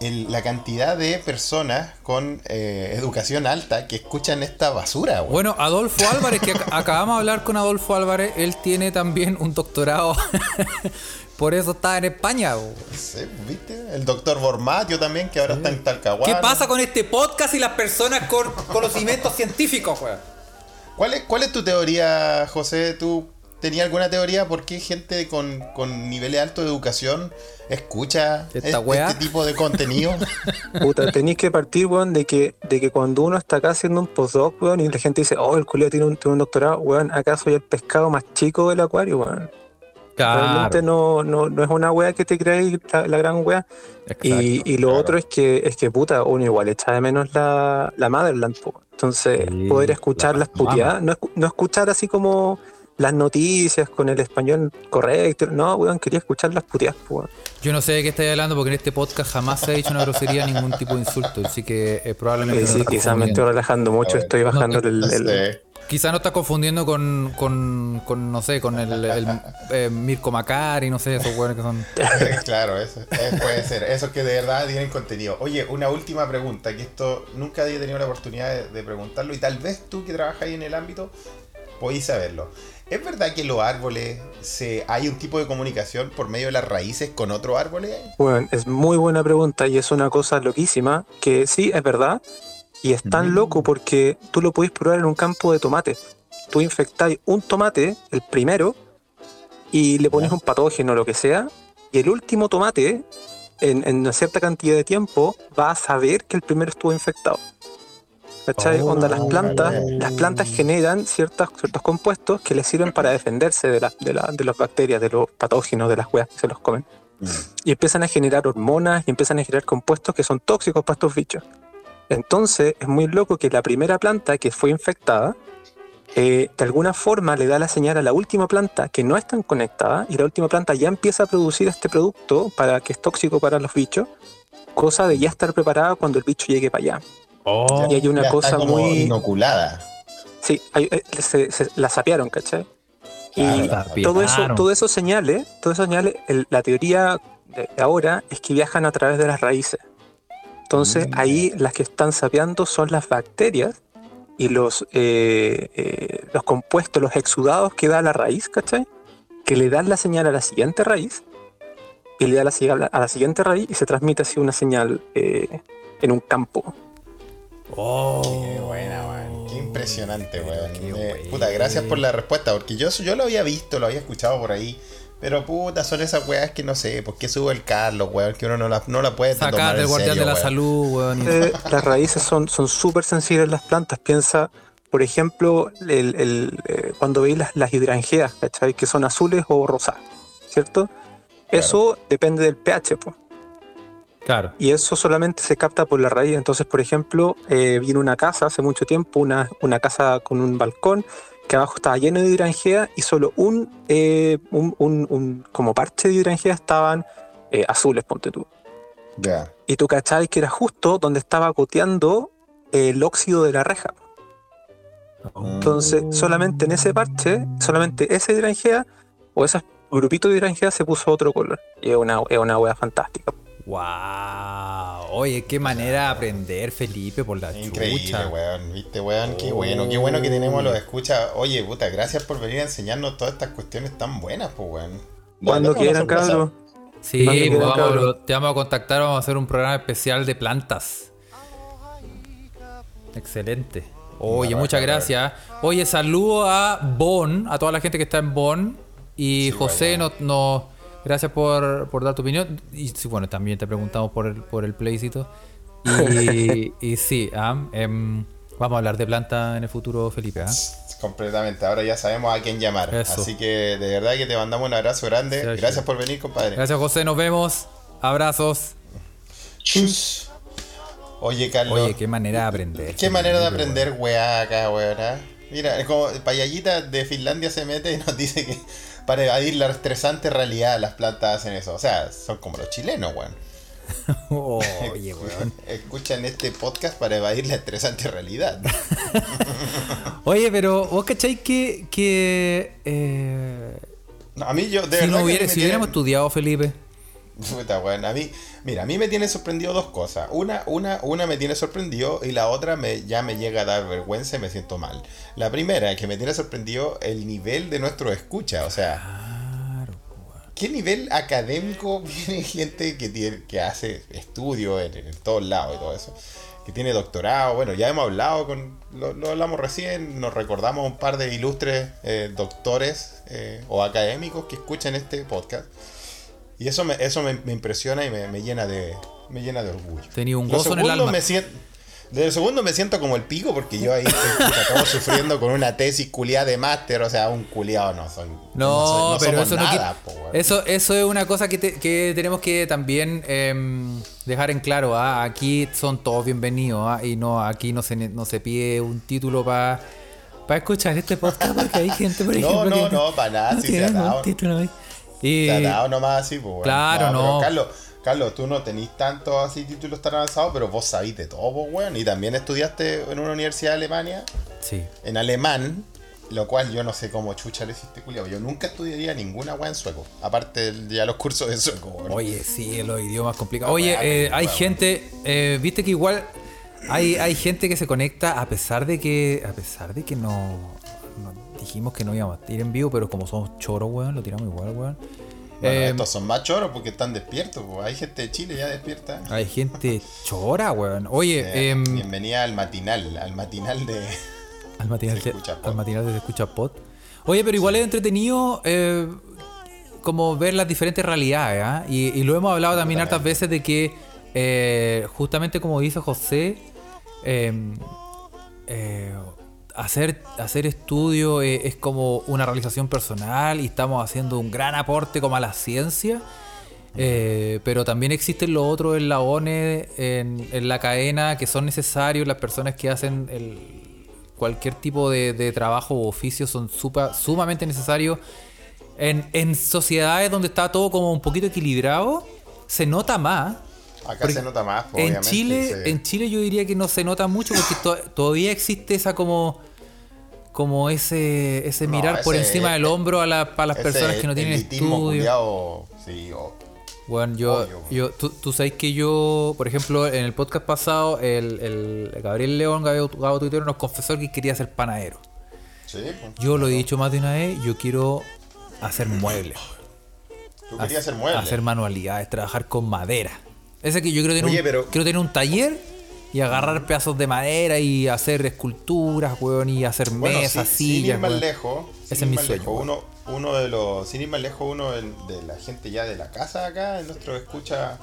el- la cantidad de personas con eh, educación alta que escuchan esta basura, güey. Bueno, Adolfo Álvarez, que ac- acabamos de hablar con Adolfo Álvarez, él tiene también un doctorado. Por eso está en España. po. Sí, ¿Viste? El doctor Bormatio también, que ahora está en Talcahuano. ¿Qué pasa con este podcast y las personas con conocimientos científicos, weón? ¿Cuál es, ¿Cuál es tu teoría, José? ¿Tú tenías alguna teoría por qué gente con, con niveles altos de educación escucha ¿Esta este, este tipo de contenido? Puta, tenéis que partir, weón, de que, de que cuando uno está acá haciendo un postdoc, weón, y la gente dice, oh, el culiao tiene un, tiene un doctorado, weón, acá soy el pescado más chico del acuario, weón. Realmente no, no, no es una wea que te creáis la, la gran wea. Y, y lo claro. otro es que, es que puta, uno igual echa de menos la, la Motherland, po. Entonces, Sí, poder escuchar la las puteadas, no, no escuchar así como las noticias con el español correcto. No, weón, quería escuchar las puteadas, po, weón. Yo no sé de qué estáis hablando porque en este podcast jamás se ha dicho una grosería, ningún tipo de insulto. Así que eh, probablemente. Sí, estás quizás me estoy relajando mucho, estoy bajando el, No el-. Quizá no estás confundiendo con, con, con, no sé, con el, el eh, Mirko Macari, no sé, esos weones que son. claro, eso eh, puede ser. Esos que de verdad tienen contenido. Oye, una última pregunta, que esto nunca había tenido la oportunidad de, de preguntarlo y tal vez tú que trabajas ahí en el ámbito podéis saberlo. ¿Es verdad que los árboles se, hay un tipo de comunicación por medio de las raíces con otros árboles? Bueno, es muy buena pregunta y es una cosa loquísima que sí, es verdad. Y es tan Mm. loco porque tú lo podés probar en un campo de tomate. Tú infectáis un tomate, el primero, y le pones un patógeno o lo que sea, y el último tomate, en, en una cierta cantidad de tiempo, va a saber que el primero estuvo infectado. ¿Cachai? Oh, Onda, las plantas, vale. las plantas generan ciertas, ciertos compuestos que les sirven para defenderse de, la- de, la- de las bacterias, de los patógenos, de las hueas que se los comen. y empiezan a generar hormonas y empiezan a generar compuestos que son tóxicos para estos bichos. Entonces es muy loco que la primera planta que fue infectada, eh, de alguna forma le da la señal a la última planta que no están conectadas y la última planta ya empieza a producir este producto para que es tóxico para los bichos, cosa de ya estar preparada cuando el bicho llegue para allá. Oh, Y hay una Ya está cosa como muy... inoculada. Sí, hay- eh, se, se- la sapearon, ¿cachai? Y Claro, todo eso, todo eso señales, todo eso señales, el- la teoría de ahora es que viajan a través de las raíces. Entonces Mm. ahí las que están sapeando son las bacterias y los, eh, eh, los compuestos, los exudados que da la raíz, ¿cachai? Que le dan la señal a la siguiente raíz y le da la señal a la siguiente raíz y se transmite así una señal eh, en un campo. oh. Qué buena, weón. Qué impresionante, weón. qué Eh, puta, gracias por la respuesta, porque yo, yo lo había visto, lo había escuchado por ahí. Pero puta, son esas weas que no sé, ¿por qué sube el Carlos, weón? Que uno no la, no la puede tomar Sacar del en guardián serio, de la weón. salud, weón. Eh, las raíces son son súper sensibles las plantas. Piensa, por ejemplo, el, el, eh, cuando veis las, las hidrangeas, ¿cachai? Que son azules o rosadas, ¿cierto? Eso depende del pH, po. Claro. y eso solamente se capta por la raíz. Entonces, por ejemplo, eh, vi en una casa hace mucho tiempo, una, una casa con un balcón, que abajo estaba lleno de hidrangea y solo un, eh, un, un- un- como parche de hidrangea estaban eh, azules, ponte tú. Ya. Y tú cachabas que era justo donde estaba goteando el óxido de la reja. Entonces, solamente en ese parche, solamente esa hidrangea o ese grupito de hidrangea se puso otro color. Y es una, es una wea fantástica. Wow. Oye, qué manera de aprender, Felipe, por la Increíble, chucha. weón. ¿Viste, weón? Qué bueno, qué bueno que tenemos los escuchas. Oye, puta, gracias por venir a enseñarnos todas estas cuestiones tan buenas, pues, weón. Cuando quieran, cabros. Sí, pues vamos, te vamos a contactar, vamos a hacer un programa especial de plantas. Excelente. Oye, muchas gracias. Oye, saludo a Bonn, a toda la gente que está en Bonn. Y Sí, José, nos, nos- gracias por, por dar tu opinión. Y sí, bueno, también te preguntamos por el, por el plebiscito. Y, y sí, ah, em, vamos a hablar de plantas en el futuro, Felipe. ah. Completamente, ahora ya sabemos a quién llamar. Eso. Así que de verdad que te mandamos un abrazo grande. Gracias sí. por venir, compadre. Gracias, José. Nos vemos. Abrazos. Chus. Oye, Carlos. Oye, qué manera de aprender. Qué manera de aprender weá acá. ¿ah? Mira, es como Payallita de Finlandia se mete y nos dice que para evadir la estresante realidad las plantas hacen eso. O sea, son como los chilenos, weón. Oye, weón. Escuchan este podcast para evadir la estresante realidad. Oye, pero vos cacháis que, que eh, No, a mí yo, de si, verdad. no que hubiera- me si tiene- hubiéramos estudiado, Felipe, Puta, weón, a mí, mira, a mí me tiene sorprendido dos cosas. Una, una, una me tiene sorprendido y la otra me, ya me llega a dar vergüenza y me siento mal. La primera, que me tiene sorprendido el nivel de nuestro escucha. O sea, ¿qué nivel académico tiene gente que, tiene, que hace estudio en, en todos lados y todo eso? Que tiene doctorado. Bueno, ya hemos hablado con. Lo, lo hablamos recién, nos recordamos un par de ilustres eh, doctores eh, o académicos que escuchan este podcast. Y eso me, eso me, me impresiona y me, me llena de me llena de orgullo. Tenía un gozo en el alma. Me siento, desde el segundo me siento como el pico porque yo ahí puta, acabo sufriendo con una tesis culiada de máster, o sea, un culiado no son. No, soy- pero eso no po, weón. eso, eso es una cosa que, te- que tenemos que también em, dejar en claro. ¿ah? Aquí son todos bienvenidos ¿ah? y no aquí no se, no se pide un título para escuchar este podcast porque hay gente, por No, ejemplo, no, que no, para nada, sí se tiene ha un dado. título ahí. Y, dado nomás así, pues. weón. Claro, pero no. Carlos, Carlos, tú no tenés tantos así títulos tan avanzados, pero vos sabís de todo, pues, weón. Y también estudiaste en una universidad de Alemania, sí. en alemán, lo cual yo no sé cómo chucha le hiciste culiado. Yo nunca estudiaría ninguna weá en sueco, aparte de ya los cursos de sueco, weón. Oye, sí, los idiomas complicados. Oye, eh, hay gente, eh, viste que igual hay, hay gente que se conecta a pesar de que, a pesar de que no, no dijimos que no íbamos a ir en vivo, pero como somos choros, weón, lo tiramos igual, weón. Bueno, Eh, estos son más choros porque están despiertos, pues. Hay gente de Chile ya despierta. hay gente chora, weón. Oye, Eh, em, bienvenida al matinal, al matinal de. al matinal de, al matinal de Se escucha pod. Oye, pero igual es entretenido eh, como ver las diferentes realidades, ¿ah? y, y lo hemos hablado también hartas veces de que eh, justamente como dice José, eh, hacer, hacer estudio eh, es como una realización personal y estamos haciendo un gran aporte como a la ciencia. Eh, pero también existen los otros eslabones en, en la cadena que son necesarios. Las personas que hacen cualquier tipo de, trabajo o oficio son supa- sumamente necesarios. En, en sociedades donde está todo como un poquito equilibrado, se nota más. Acá Porque se nota más, pues, En obviamente. Chile, se- en Chile yo diría que no se nota mucho porque to- todavía existe esa como como ese ese No, mirar por ese- encima del hombro a, la- a las ese personas que no tienen estudio. culiao, sí, o- Bueno, yo, Obvio. yo tú, tú sabes que yo, por ejemplo, en el podcast pasado, el, el Gabriel León, Gabo, Gabo Tuitero, nos confesó que quería ser panadero. sí, pues. Yo lo he dicho más de una vez, yo quiero hacer muebles. Tú querías hacer muebles. Hacer manualidades, trabajar con madera. Ese que yo quiero tener, Oye, un, pero- quiero tener un taller y agarrar pedazos de madera y hacer esculturas, weón, y hacer Bueno, mesas, sí, sin ir sillas. más weón. lejos, sin Ese es mi más sueño, lejos, uno, uno de los, sin ir más lejos, uno de, de la gente ya de la casa acá, en nuestro escucha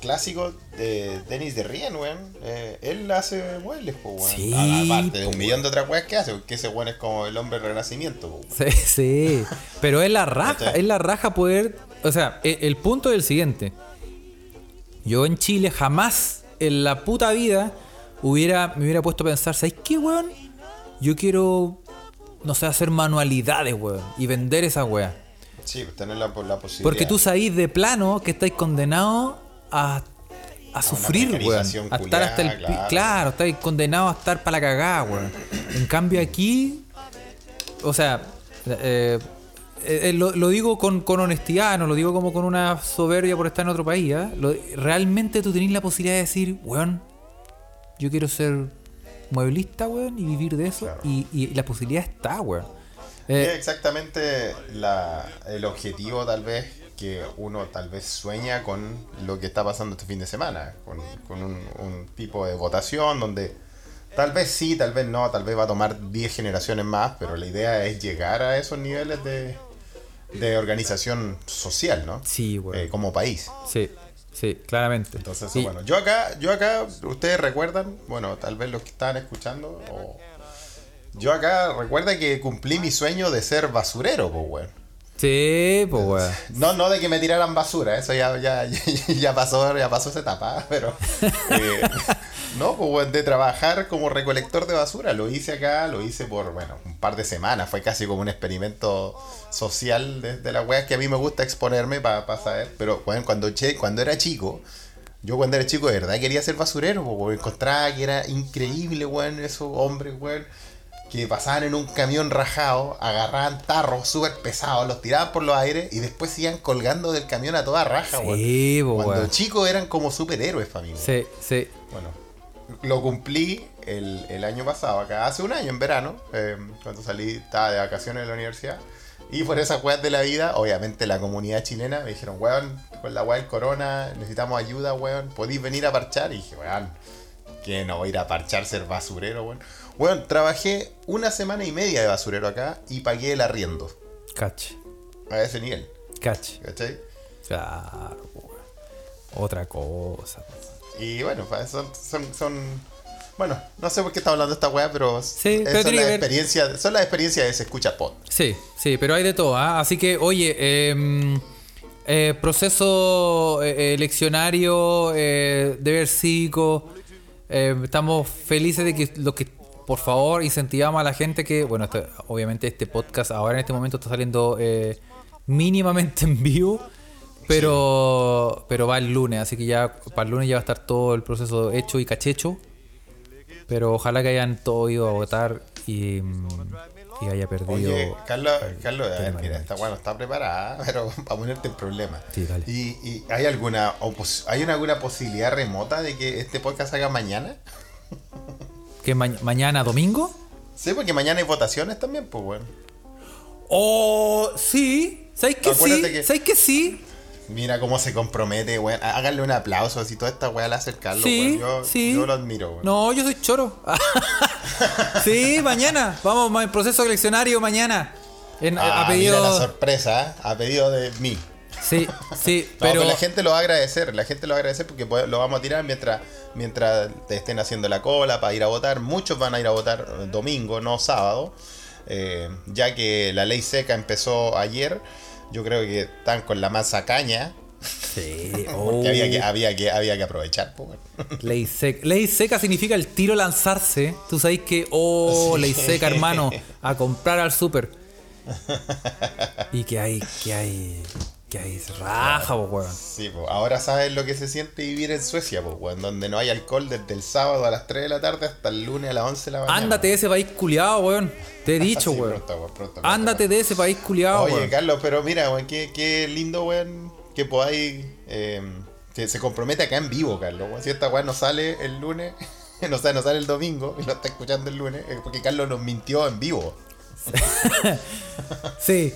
clásico de Denis de Rien, weón. eh, él hace muebles, weón. Sí, Aparte de un millón de otras weas que hace, porque ese weón es como el hombre del renacimiento, po, weón. Sí, sí. Pero es la raja, ¿Cachai? es la raja poder. O sea, e- el, punto es el siguiente. Yo en Chile jamás en la puta vida hubiera, me hubiera puesto a pensar, ¿sabes qué, weón? Yo quiero, no sé, hacer manualidades, weón, y vender esa weá. Sí, pues tener la, la posibilidad. Porque tú sabís de plano que estáis condenados a, a sufrir, weón. A estar hasta el. Claro, claro. estáis condenados a estar para la cagada, weón. En cambio aquí. O sea. eh, eh, lo, lo digo con, con honestidad, no lo digo como con una soberbia por estar en otro país. Lo- realmente tú tenés la posibilidad de decir, weón, yo quiero ser mueblista, weón, y vivir de eso. Claro. Y, y la posibilidad está, weón. Es Eh, exactamente la, el objetivo tal vez que uno tal vez sueña con lo que está pasando este fin de semana, con, con un, un tipo de votación donde tal vez sí, tal vez no, tal vez va a tomar 10 generaciones más, pero la idea es llegar a esos niveles de, de organización social, ¿no? sí, weón. Eh, como país. Sí, sí, claramente. Entonces, Sí. bueno, yo acá, yo acá, ustedes recuerdan, bueno, tal vez los que estaban escuchando, o... yo acá recuerda que cumplí mi sueño de ser basurero, pues, weón. Sí, pues weón. No, no de que me tiraran basura, eso ya, ya, ya, ya pasó, ya pasó esa etapa, pero eh, no, pues de trabajar como recolector de basura, lo hice acá, lo hice por, bueno, un par de semanas, fue casi como un experimento social de, de la weá que a mí me gusta exponerme para saber, pero bueno, cuando, che, cuando era chico, yo cuando era chico de verdad quería ser basurero, weón, encontraba que era increíble, weón, esos hombres, weón, que pasaban en un camión rajado, agarraban tarros súper pesados, los tiraban por los aires y después iban colgando del camión a toda raja, weón. Sí, Cuando weón. chicos eran como superhéroes para mí. weón. Sí, sí. Bueno, lo cumplí el, el año pasado, acá hace un año en verano, eh, cuando salí, estaba de vacaciones en la universidad. Y por esas weas de la vida, obviamente la comunidad chilena me dijeron, weón, con la wea del corona, necesitamos ayuda, weón, podéis venir a parchar. Y dije, weón, que no voy a ir a parchar ser basurero, weón. Weón, trabajé una semana y media de basurero acá y pagué el arriendo. Cache, A ese nivel, cache. ¿cachai? Claro, weón. Otra cosa. Y bueno, son, son, son- Bueno, no sé por qué está hablando esta weá, pero, Sí, es- pero son, las ver- experiencias, son las experiencias de se escucha pod. Sí, sí, pero hay de todo, ¿ah? Así que, oye, eh, eh, proceso eh, eleccionario, eh, deber cívico. eh, estamos felices de que lo que, por favor, incentivamos a la gente que, bueno, esto- obviamente este podcast ahora en este momento está saliendo eh, mínimamente en vivo, pero, pero va el lunes, así que ya para el lunes ya va a estar todo el proceso hecho y cachecho. Pero ojalá que hayan todo ido a votar y, y haya perdido. Oye, Carlos, Carlos a ver, mira, esta weá no está preparada, pero para ponerte en problema. Sí, dale. ¿Y, y hay alguna opos- hay una- alguna posibilidad remota de que este podcast salga mañana? ¿Que ma- mañana domingo? Sí, porque mañana hay votaciones también, pues bueno. Oh, sí. ¿Sabéis que Acuérdate sí? que- ¿Sabéis que sí? Mira cómo se compromete, weón. Háganle un aplauso, así toda esta weá la hace Carlos, Sí. Yo, sí. yo lo admiro, weón. No, yo soy choro. sí, mañana. Vamos, ma- proceso eleccionario mañana. En, Ah, a pedido. mira la sorpresa, ¿eh? a pedido de mí. Sí, sí, No, pero. pero la gente lo va a agradecer, la gente lo va a agradecer porque puede- lo vamos a tirar mientras mientras te estén haciendo la cola para ir a votar. Muchos van a ir a votar domingo, no sábado, eh, ya que la ley seca empezó ayer. Yo creo que están con la masa caña Sí, Porque había, que, oh. había, que, había que aprovechar, weón. Ley seca. Ley seca significa el tiro lanzarse. Tú sabes que, oh, Sí. ley seca, hermano, a comprar al súper. Y que hay, que hay, que hay raja, po, weón. Sí, pues ahora sabes lo que se siente vivir en Suecia, pues, weón, donde no hay alcohol desde el sábado a las 3 de la tarde hasta el lunes a las 11 de la mañana. Ándate de ese país culiado, weón. Te he dicho, Sí, weón. pronto, weón, pronto, pronto. Ándate de ese país culiado, Oye, weón. Carlos, pero mira, weón, qué, qué lindo, weón, que podáis. Eh, que se compromete acá en vivo, Carlos. weón. Si esta weón no sale el lunes, no, sale- no sale el domingo y lo está escuchando el lunes, es porque Carlos nos mintió en vivo. Sí,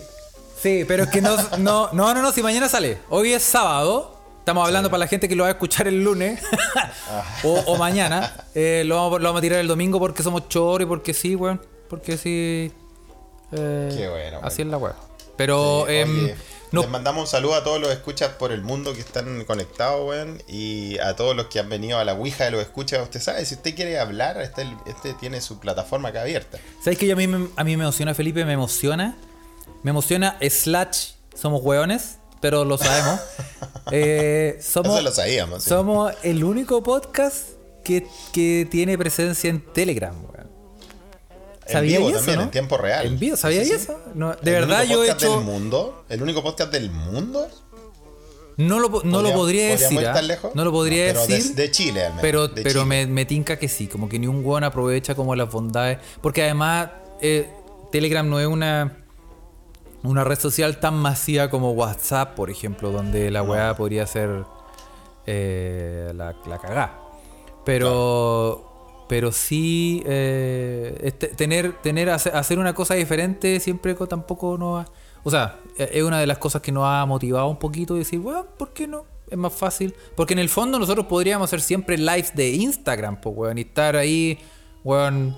sí, pero es que no, no, no, no, no, si mañana sale. Hoy es sábado. Estamos hablando para la gente que lo va a escuchar el lunes o, o mañana. Eh, lo, vamos, lo vamos a tirar el domingo porque somos choros y porque sí, weón. Porque sí. eh, Qué bueno, Así es la weón. Pero Sí, oye, no, Les mandamos un saludo a todos los escuchas por el mundo que están conectados, weón. Y a todos los que han venido a la Ouija de los escuchas. Usted sabe, si usted quiere hablar, este, este tiene su plataforma acá abierta. ¿sabes que yo a mí, a mí me emociona, Felipe? Me emociona. Me emociona, slash, somos weones, pero lo sabemos. Eh, somos, Eso lo sabíamos. sí. Somos el único podcast que, que tiene presencia en Telegram, weón. En ¿Sabías vivo eso, también, no? en tiempo real. ¿En vivo? ¿Sabías Sí, sí, sí. eso? No, de ¿El verdad único yo he podcast hecho... del mundo? ¿El único podcast del mundo? No lo, no lo ¿Podría- podría podríamos decir, ir ¿ah? lejos? No lo podría pero de- decir. De, Chile, al menos. Pero, de pero Chile. me, me tinca que sí, como que ni un guan aprovecha como las bondades. Porque además eh, Telegram no es una, una red social tan masiva como WhatsApp, por ejemplo, donde la weá podría ser eh, la, la cagá. Pero, pero sí eh, este- tener, tener hacer, una cosa diferente siempre co- tampoco nos ha- O sea, eh, es una de las cosas que nos ha motivado un poquito y decir, bueno, ¿por qué no? Es más fácil. Porque en el fondo nosotros podríamos hacer siempre lives de Instagram, pues, weón, y estar ahí, weón,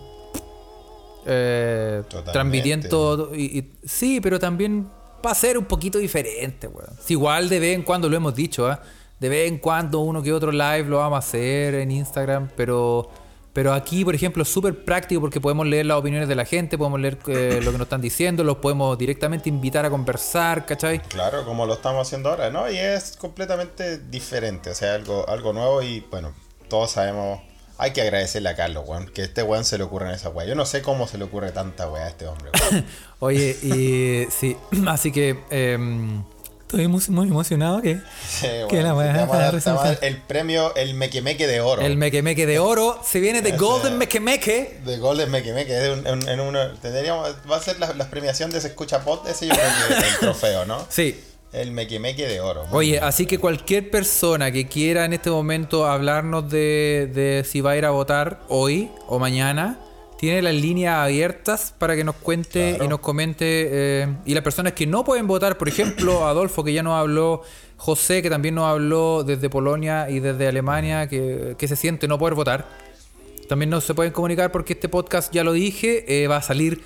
eh, transmitiendo. Y, y- sí, pero también va a ser un poquito diferente, weón. Si igual de vez en cuando lo hemos dicho, ¿ah? De vez en cuando uno que otro live lo vamos a hacer en Instagram, pero. Pero aquí, por ejemplo, es súper práctico porque podemos leer las opiniones de la gente, podemos leer eh, lo que nos están diciendo, los podemos directamente invitar a conversar, ¿cachai? Claro, como lo estamos haciendo ahora, ¿no? Y es completamente diferente, o sea, algo, algo nuevo y bueno, todos sabemos, hay que agradecerle a Carlos, weón, que este weón se le ocurra en esa weá. Yo no sé cómo se le ocurre tanta weá a este hombre, weón. Oye, y sí, así que em, estoy muy, muy emocionado que, Sí, que weón, la a el premio, el mequemeque de oro. El mequemeque de oro se viene de Golden Mequemeque. De Golden Mequemeque, es un- en, en uno, tendríamos, va a ser la, la premiación de ese escucha pod, ese yo creo que es el trofeo, ¿no? Sí. El Mequemeque de oro. Oye, bien. así que cualquier persona que quiera en este momento hablarnos de, de si va a ir a votar hoy o mañana, tiene las líneas abiertas para que nos cuente Claro. y nos comente. eh, y las personas que no pueden votar, por ejemplo, Adolfo, que ya nos habló, José, que también nos habló desde Polonia y desde Alemania, que, que se siente no poder votar. También nos se pueden comunicar porque este podcast, ya lo dije, eh, va a salir.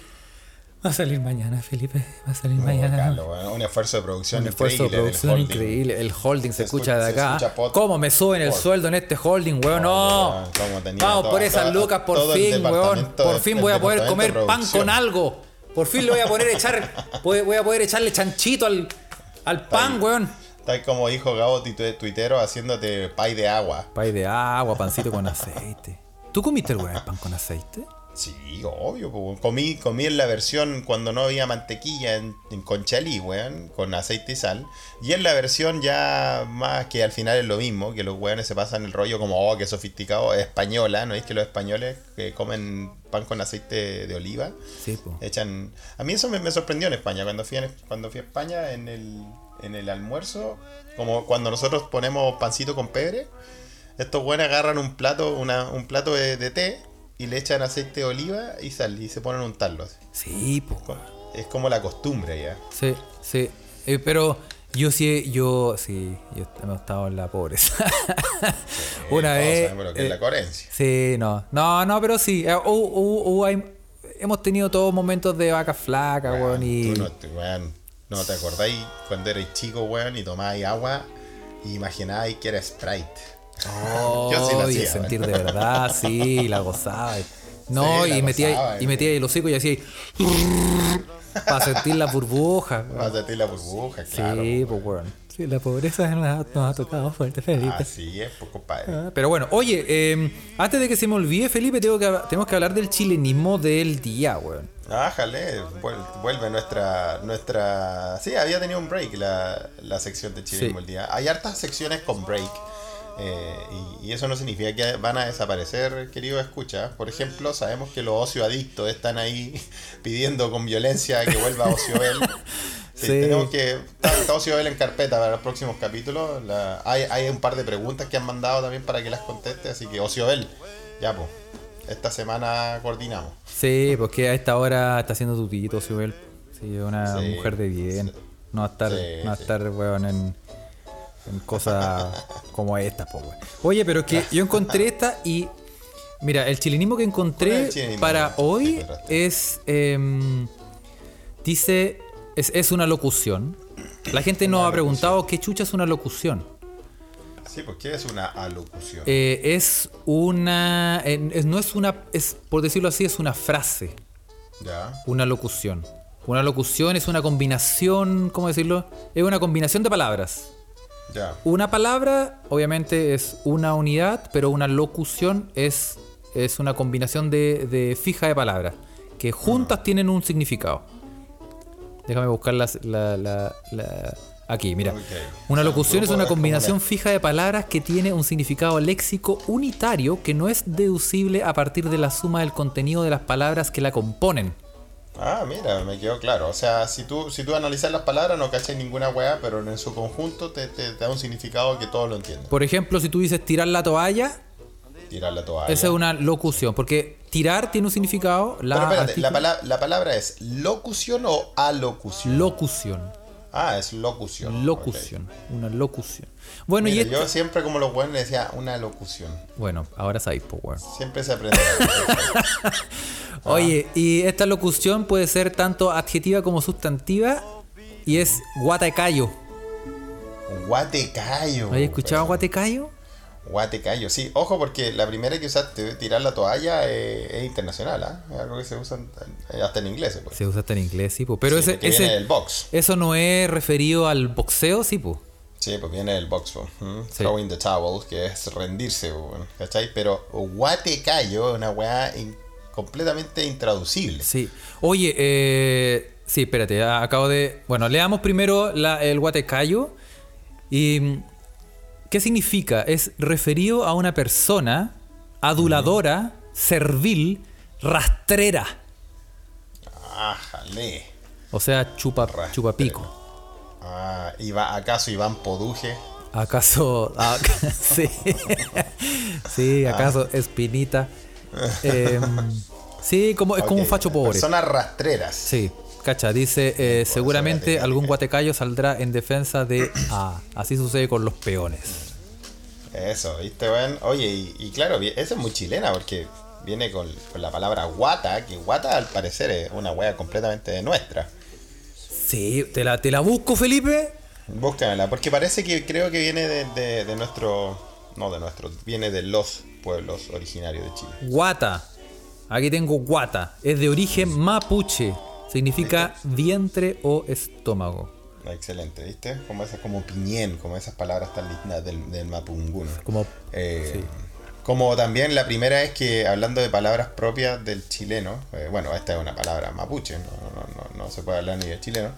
Va a salir mañana, Felipe. Va a salir mañana. un esfuerzo de producción Un esfuerzo de increíble producción increíble. El holding se, Se escucha escucha- de acá. escucha ¿Cómo me suben el sueldo en este holding, weón? No. Vamos toda- por esas lucas por fin, weón. Por fin voy a poder comer pan con algo. Por fin le voy a poder echar. voy, a poder echarle chanchito al, al pan, ahí. weón. Está como dijo Gabo tuitero haciéndote pay de agua. Pay de agua, pancito con aceite. ¿Tú comiste el weón pan con aceite? Sí, obvio. Comí, comí en la versión cuando no había mantequilla en, en conchalí, weón, con aceite y sal. Y en la versión ya más que al final es lo mismo, que los weones se pasan el rollo como, oh, que sofisticado, española, ¿no es que los españoles que comen pan con aceite de oliva? Sí, pues. Echan. A mí eso me, me sorprendió en España. Cuando fui, en- cuando fui a España en el, en el almuerzo, como cuando nosotros ponemos pancito con pebre, estos buenos agarran un plato, una, un plato de, de té y le echan aceite de oliva y sal y se ponen a untarlo. así. Sí, pues. Es como la costumbre ya. Sí, sí. Eh, pero yo sí, yo sí, yo hemos estado en la pobreza. Una vez. sabemos lo que es eh, la coherencia. Sí, no. No, no, pero sí. eh, hu- hu- hu- hay- hemos tenido todos momentos de vacas flacas, weón. Weón, Y. tú no, te- weón, no te acordáis cuando erais chico, weón, y tomabais agua y imaginabais que era Sprite. Oh, Yo sí la y hacía, sentir weón. de verdad, sí, la gozaba. No, Sí, la y, metía, gozaba, y metía el hocico y hacía. Para sentir la burbuja. Vas a sentir la burbuja, claro. sí, po, pues, weón. Sí, la pobreza nos ha, tocado fuerte, Felipe. Así es, pues compadre. Ah, Pero bueno, oye, eh, antes de que se me olvide, Felipe, tengo que, tenemos que hablar del chilenismo del día, weón. Ájale, vuel- vuelve nuestra, nuestra... Sí, había tenido un break la, la sección de Chilenismo Sí. el día. Hay hartas secciones con break. Eh, y, y eso no significa que van a desaparecer, querido escucha. Por ejemplo, sabemos que los ocio adictos están ahí pidiendo con violencia que vuelva Ocio Bell. Sí, Sí. Tenemos que... Está, está Ocio Bell en carpeta para los próximos capítulos. La- hay, hay un par de preguntas que han mandado también para que las conteste. Así que Ocio Bell, ya pues. Esta semana coordinamos. Sí, porque a esta hora está haciendo tutito, Sibel. Sí, una Sí, mujer de bien. No va a estar, no va a estar weón, en, en cosas como estas, weón. Oye, pero que yo encontré esta y. Mira, el chilenismo que ¿Cuál es encontré chilenismo para que hoy es. em, dice. Es, es una locución. La gente nos Una ha preguntado qué chucha es una locución. Sí, pues ¿qué es una alocución? Eh, es una. es- no es una. Es, por decirlo así, es una frase. ya. Una locución. Una locución es una combinación, ¿cómo decirlo? Es una combinación de palabras. Una palabra, obviamente, es una unidad, pero una locución es, es una combinación de, de fija de palabras, que juntas tienen un significado. Déjame buscar la, la- la- Aquí, mira. Una locución es una combinación fija de palabras que tiene un significado léxico unitario que no es deducible a partir de la suma del contenido de las palabras que la componen. Ah, mira, me quedó claro. O sea, si tú, si tú analizas las palabras no cachas ninguna weá, pero en su conjunto te, te- te da un significado que todos lo entienden. Por ejemplo, si tú dices tirar la toalla, Tirar la toalla. esa es una locución, porque tirar tiene un significado, la Pero espérate, la, pala- la palabra es locución o alocución. locución. ah, es locución. Locución, una locución. Bueno, Mira, y esta- yo siempre como los buenos le decía una locución. bueno, ahora sabéis, po, weón. Siempre se aprende. Oye, y esta locución puede ser tanto adjetiva como sustantiva y es guatecayo. Guatecayo. ¿Has escuchado pero- guatecayo? Guatecayo, sí. Ojo porque la primera que usaste, tirar la toalla, eh, es internacional, ¿ah? Es algo que se usa eh, hasta en inglés. Pues. Se usa hasta en inglés, sí, po. pero Sí, ese, ese- viene del box. eso no es referido al boxeo, sí, po. Sí, pues viene del box. ¿Mm? Sí. Throwing the towel, que es rendirse, ¿cachai? Pero guatecayo es una weá in- completamente intraducible. Sí. Oye, eh, sí, espérate, acabo de. Bueno, leamos primero la- el guatecayo. Y. mm, ¿Qué significa? Es referido a una persona aduladora, servil, rastrera. Ájale. O sea, chupa, chupapico. Ah, Iba- ¿Acaso Iván Poduje? ¿Acaso. ah, sí. sí, ¿acaso Espinita? Em, sí, como, es como un facho pobre. Personas rastreras. Sí, cacha, dice, eh, seguramente eso algún guatecayo saldrá en defensa de A. Así sucede con los peones. Eso, ¿viste, weón? Oye, y, y claro, esa es muy chilena porque viene con, con la palabra guata, que guata al parecer es una wea completamente nuestra. Sí, ¿te la, te la busco, Felipe? Búscamela, porque parece que creo que viene de, de- de nuestro. No de nuestro, viene de los pueblos originarios de Chile. Guata. Aquí tengo guata. Es de origen mapuche. Significa vientre o estómago. Excelente, ¿viste? Como esas, como piñén, como esas palabras tan lindas del, del mapunguno. Como. Eh, sí. Como también la primera vez que, hablando de palabras propias del chileno, eh, bueno, esta es una palabra mapuche, no, no, no, no se puede hablar ni del chileno,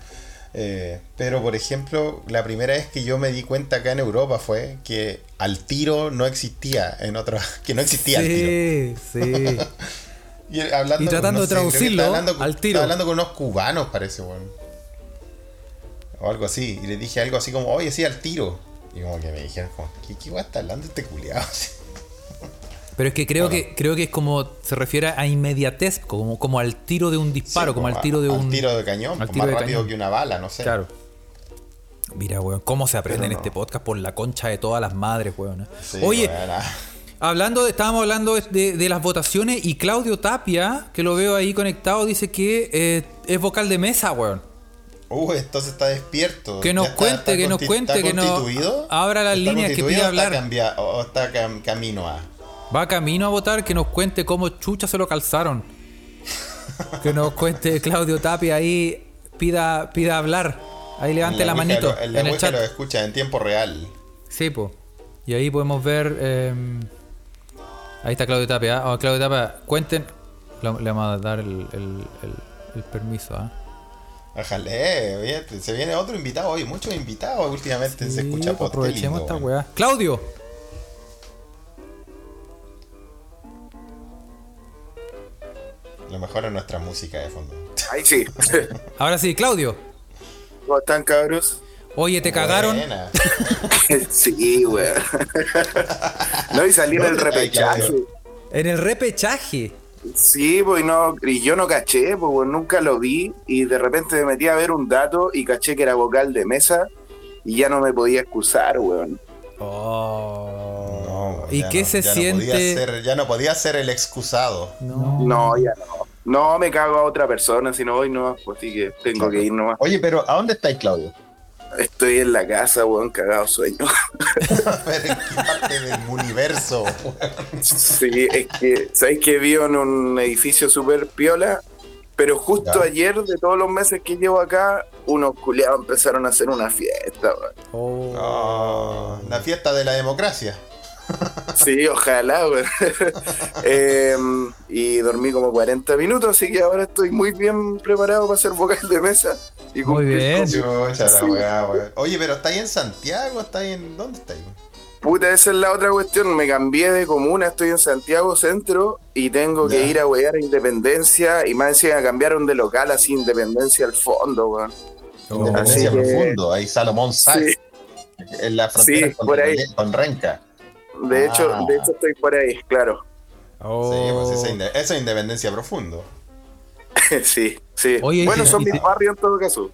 eh, pero por ejemplo, la primera vez que yo me di cuenta acá en Europa fue que al tiro no existía en otro, que no existía al tiro. Sí, sí. Y, hablando Y con, tratando de traducirlo estaba hablando con- al tiro. hablando con unos cubanos, parece, bueno. O algo así. Y le dije algo así como, oye, sí, al tiro. Y como que me dijeron, como, ¿qué, qué guay está hablando este culiado? Pero es que creo Bueno. que creo que es como se refiere a inmediatez, como, como al tiro de un disparo, Sí, como al tiro de al un tiro de cañón, al tiro más de rápido cañón. que una bala, no sé. Claro. Mira, weón, cómo se aprende en no. este podcast por la concha de todas las madres, weón. Sí, Oye, bueno, hablando de, estábamos hablando de, de las votaciones y Claudio Tapia, que lo veo ahí conectado, dice que eh, es vocal de mesa, weón. Uh, entonces está despierto. Que nos ¿Ya está- cuente, está que nos cuente, está que nos constituido? abra las ¿Está líneas que pide hablar. o está cam- camino a. Va camino a votar, que nos cuente cómo chucha se lo calzaron. que nos cuente Claudio Tapia ahí, pida, pida hablar. Ahí levante la, manito lo- En la en el chat. lo escucha en tiempo real. Sí, po. Y ahí podemos ver. eh, ahí está Claudio Tapia. ¿ah? Oh, Claudio Tapia, cuenten. Le, le vamos a dar el, el- el- el permiso, ¿ah? Ájale, oye, se viene otro invitado hoy, muchos invitados últimamente se Sí, escucha pues pod, qué aprovechemos lindo, esta weá. ¡Claudio! Lo mejor es nuestra música de fondo. Ahí sí. Ahora sí, Claudio. ¿Cómo están, cabros? Oye, te cagaron. Sí, weón. no, y salí en el ¿Dónde está repechaje. Claudio? En el repechaje. Sí, pues y no, y yo no caché, pues nunca lo vi. Y de repente me metí a ver un dato y caché que era vocal de mesa. Y ya no me podía excusar, weón. Oh. No, ¿Y ya qué no- se ya siente? No podía ser, ya no podía ser el excusado. No. No, ya no. No me cago a otra persona, si no voy nomás, pues así que tengo que ir nomás. Oye, pero ¿a dónde estáis, Claudio? Estoy en la casa, weón, cagado sueño. Pero en qué parte del universo. Sí, es que, ¿sabes que vivo en un edificio súper piola? Pero justo Ya. ayer, de todos los meses que llevo acá, unos culiados empezaron a hacer una fiesta. Oh. Oh, la fiesta de la democracia. Sí, ojalá, weón. Em, y dormí como 40 minutos, así que ahora estoy muy bien preparado para ser vocal de mesa. Y Muy bien. con- Sí. weá. Oye, pero ¿está ahí en Santiago? ¿Está ahí en. ¿Dónde está ahí? Puta, esa es la otra cuestión. Me cambié de comuna, estoy en Santiago Centro y tengo que ir a wear a Independencia. Y más encima cambiaron de local así, Independencia al fondo, weón. Oh. Independencia Así que- Profundo, ahí Salomón Sáenz, Sí, en la frontera Sí, con, por ahí. con Renca. de hecho, Ah. de hecho estoy por ahí, claro. Oh. Sí, pues esa, inde- esa es independencia profundo. sí, sí. Oye, bueno, son mis barrios en todo caso.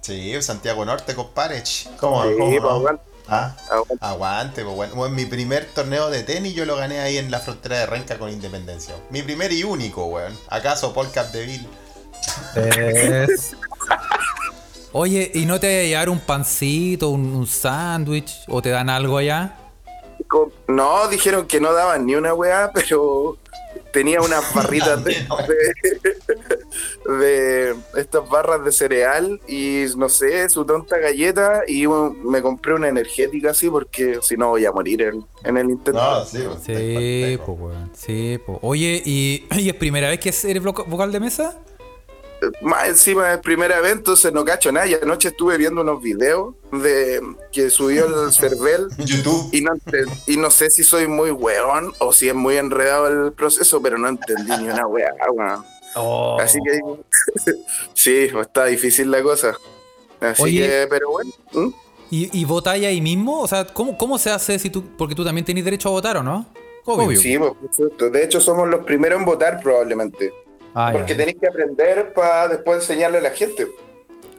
Sí, Santiago Norte, compadre. ¿Cómo, Sí, cómo pues, Ah, aguante, pues bueno. Bueno, Mi primer torneo de tenis yo lo gané ahí en la frontera de Renca con Independencia. Mi primer y único, weón. ¿Acaso Paul Capdeville? Es- Oye, ¿y no te a llevar un pancito, un, un sándwich? ¿O te dan algo allá? No, dijeron que no daban ni una weá, pero tenía unas barritas de, de, estas barras de cereal y no sé, su tonta galleta y un- me compré una energética así porque si no voy a morir en, en el intento. No, sí, pues, Sí, pues, weón. Sí, pues. Oye, ¿y, ¿y es primera vez que eres voca- vocal de mesa? Más encima del primer evento, entonces no cacho nada. Y anoche estuve viendo unos videos de que subió el Cervel YouTube. y no, y no sé si soy muy weón o si es muy enredado el proceso, pero no entendí ni una weá, weón. Oh. Así que sí, está difícil la cosa. Así Oye. que, pero bueno. ¿Mm? ¿Y, y votáis ahí mismo? O sea, ¿cómo, ¿cómo se hace si tú... Porque tú también tenés derecho a votar, ¿o no? Obvio. Sí, pues, por supuesto. De hecho, somos los primeros en votar probablemente. Ah, porque tenéis que aprender para después enseñarle a la gente.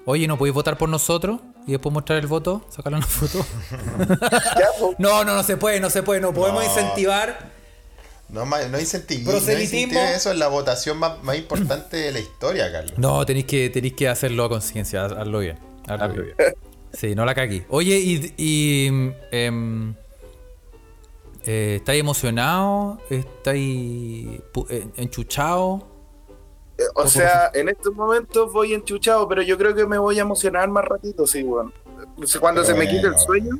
Oye, ¿no podéis votar por nosotros? Y después mostrar el voto, sacarle una foto. Ya, pues, No, no, no se puede, no se puede, no podemos No. incentivar. No, no incentivi- no Proselitismo. eso es la votación más, más importante de la historia, Carlos. No, tenéis que, tenéis que hacerlo a conciencia, haz- hazlo bien. Hazlo bien. Sí, no la cagué. Oye, y, y em, eh, ¿estáis emocionado? ¿Estáis eh, enchuchado? O sea, en estos momentos voy enchuchado, pero yo creo que me voy a emocionar más ratito, sí, weón. Cuando Qué se me quite el bueno. sueño,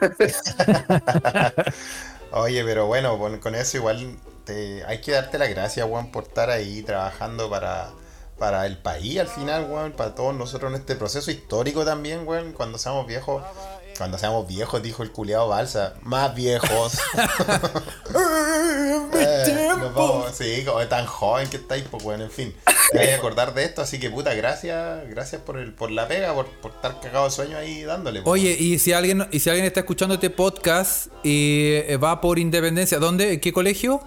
Oye, pero bueno, con, eso igual te, hay que darte las gracias, Juan, por estar ahí trabajando para, para el país al final, Juan, para todos nosotros en este proceso histórico también, Juan, cuando seamos viejos. Cuando seamos viejos, dijo el culiado Balsa, más viejos. Eh, nos vamos- sí, como es tan joven que estáis, pues bueno, en fin. Te vais a acordar de esto, así que puta, gracias, gracias por el, por la pega, por, por estar cagado de sueño ahí dándole. pues. Oye, y si alguien, y si alguien está escuchando este podcast y eh, va por Independencia, ¿dónde? ¿En qué colegio?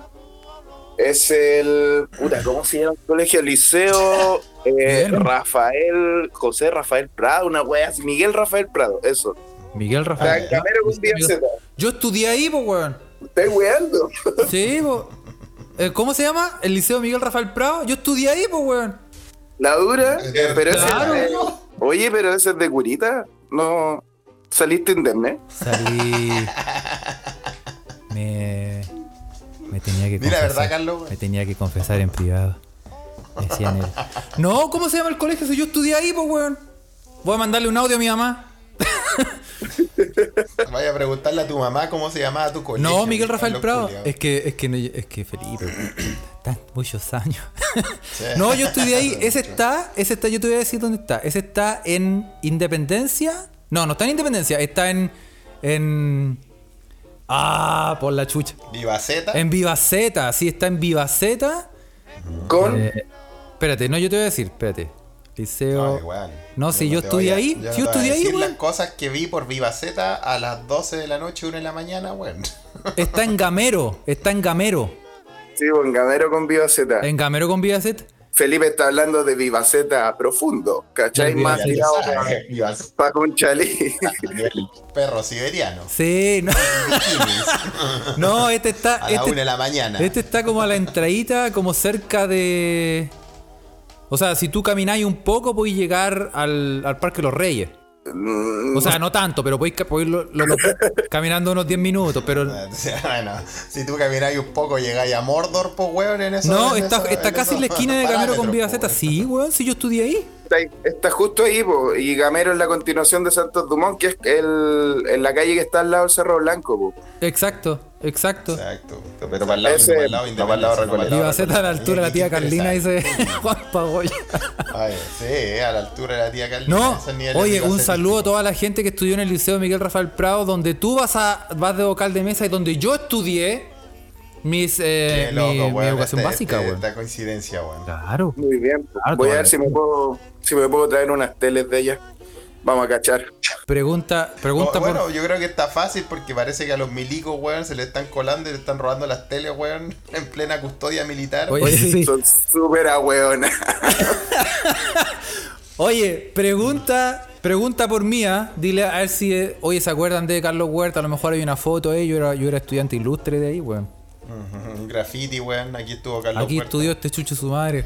es el. Puta, ¿cómo se llama el colegio? Liceo eh. Rafael, José Rafael Prado, una wea así. Miguel Rafael Prado, eso. Miguel Rafael. Z. Yo estudié ahí, pues, weón. Estoy weando. Sí, po. Eh, ¿Cómo se llama? El Liceo Miguel Rafael Prado. Yo estudié ahí, pues, weón. La dura, pero ese claro. es de- Oye, pero ese es de curita. No. ¿Saliste internet? Salí. Me. Me tenía que confesar. verdad, Carlos. Me tenía que confesar en privado. Me Decían él. No, ¿cómo se llama el colegio? Si yo estudié ahí, pues, weón. Voy a mandarle un audio a mi mamá. Vaya a preguntarle a tu mamá cómo se llamaba tu colegio. No, Miguel Rafael Prado. Es que, es que, no- es que Felipe, están muchos años. Sí. No, yo estudié ahí. Ese está, ese está, yo te voy a decir dónde está. Ese está en Independencia. No, no está en Independencia, está en. en. Ah, por la chucha. Vivaceta. En Vivaceta, sí, está en Vivaceta. Con. Eh, espérate, no, yo te voy a decir, espérate. Liceo. Weón. No, si yo estudié ahí, no si yo a estudié ahí, weón. las cosas que vi por Vivaceta a las 12 de la noche, 1 de la mañana, weón. Está en Gamero, está en Gamero. Sí, buen gamero con Vivaceta. En Gamero con Vivaceta. Felipe está hablando de Vivaceta profundo, ¿cachai? Del Más tirado para un chalí. Perro siberiano. Sí, no. No, este está. A la este- 1 de la mañana. Este está como a la entradita, como cerca de. O sea, si tú camináis un poco, podéis llegar al, al Parque Los Reyes. Mm, O sea, no tanto, pero podéis, podéis lo- lo- lo- caminando unos 10 minutos. Pero. Bueno, si tú camináis un poco, llegáis a Mordor, pues, weón, en eso. No, en está, eso- está en casi en la esquina de Gamero con Vía pues, Z. Sí, weón, si yo estudié ahí. Está, está justo ahí, po, y Gamero es la continuación de Santos Dumont, que es el, en la calle que está al lado del Cerro Blanco. po. Exacto, exacto. Exacto. Pero para el lado, Ese- para el lado no para el lado no para el a la altura de la tía Carlina, dice Juan Pagoya. Ay, sí, a la altura de la tía Carlina. No, oye, un saludo a toda la gente que estudió en el Liceo Miguel Rafael Prado, donde tú vas a vas de vocal de mesa y donde yo estudié mis, eh, loco, mi, educación este- básica, este-. Esta coincidencia, weón. Claro. Muy bien. Harto, Voy a ver si me puedo si me puedo traer unas teles de ella. Vamos a cachar. Pregunta, pregunta Oh, bueno, por. yo creo que está fácil porque parece que a los milicos, weón, se le están colando y le están robando las teles, weón, en plena custodia militar. Oye, sí. Son súper ahueonas. Oye, pregunta, pregunta por mía. Dile a ver si, eh, oye, ¿se acuerdan de Carlos Huerta? A lo mejor hay una foto él. Yo era, yo era estudiante ilustre de ahí, weón. Graffiti, weón. Aquí estuvo Carlos Aquí estudió este chucho su madre.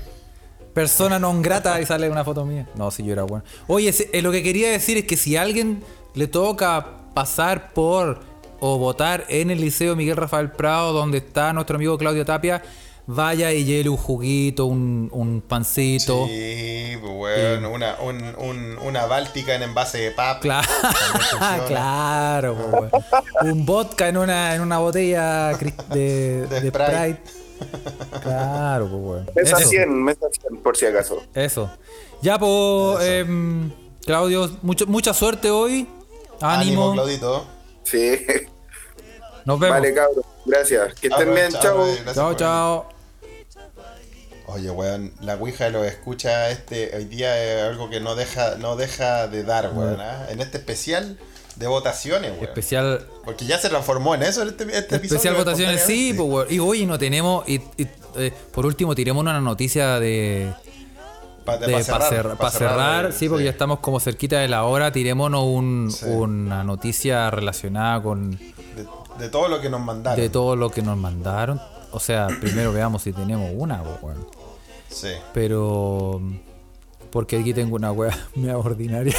Persona non grata y sale una foto mía. No, si yo era bueno. Oye, si- eh, lo que quería decir es que si a alguien le toca pasar por o votar en el Liceo Miguel Rafael Prado, donde está nuestro amigo Claudio Tapia, vaya y lleve un juguito, un, un pancito. Sí, pues, weón. Una, un, un- una báltica en envase de pap. Claro, claro, po, weón. un vodka en una, en una botella de, De de Sprite. Sprite. Claro, pues, weón. Mesa Eso. 100, mesa 100, por si acaso. Eso. Ya, pues, em, Claudio, mucho, mucha suerte hoy. Ánimo, Ánimo. Claudito. Sí. Nos vemos. Vale, cabros. Gracias. Que estén Ah, bien. chao, Chao. chao. Oye, weón, la Ouija lo escucha este hoy día es algo que no deja, no deja de dar, weón. ¿ah? En este especial de votaciones, weón. Especial, Porque ya se transformó en eso este, este episodio. especial votaciones, sí, pues, weón. Y hoy no tenemos. Y, y, eh, por último, tiremos una noticia de. Pa- de- pa Para cerrar, pa eh, sí, porque ya estamos como cerquita de la hora. Tirémonos un, Sí. una noticia relacionada con De, de todo lo que nos mandaron. de todo lo que nos mandaron. O sea, primero veamos si tenemos una, weón. Sí. Pero. Porque aquí tengo una wea mea ordinaria.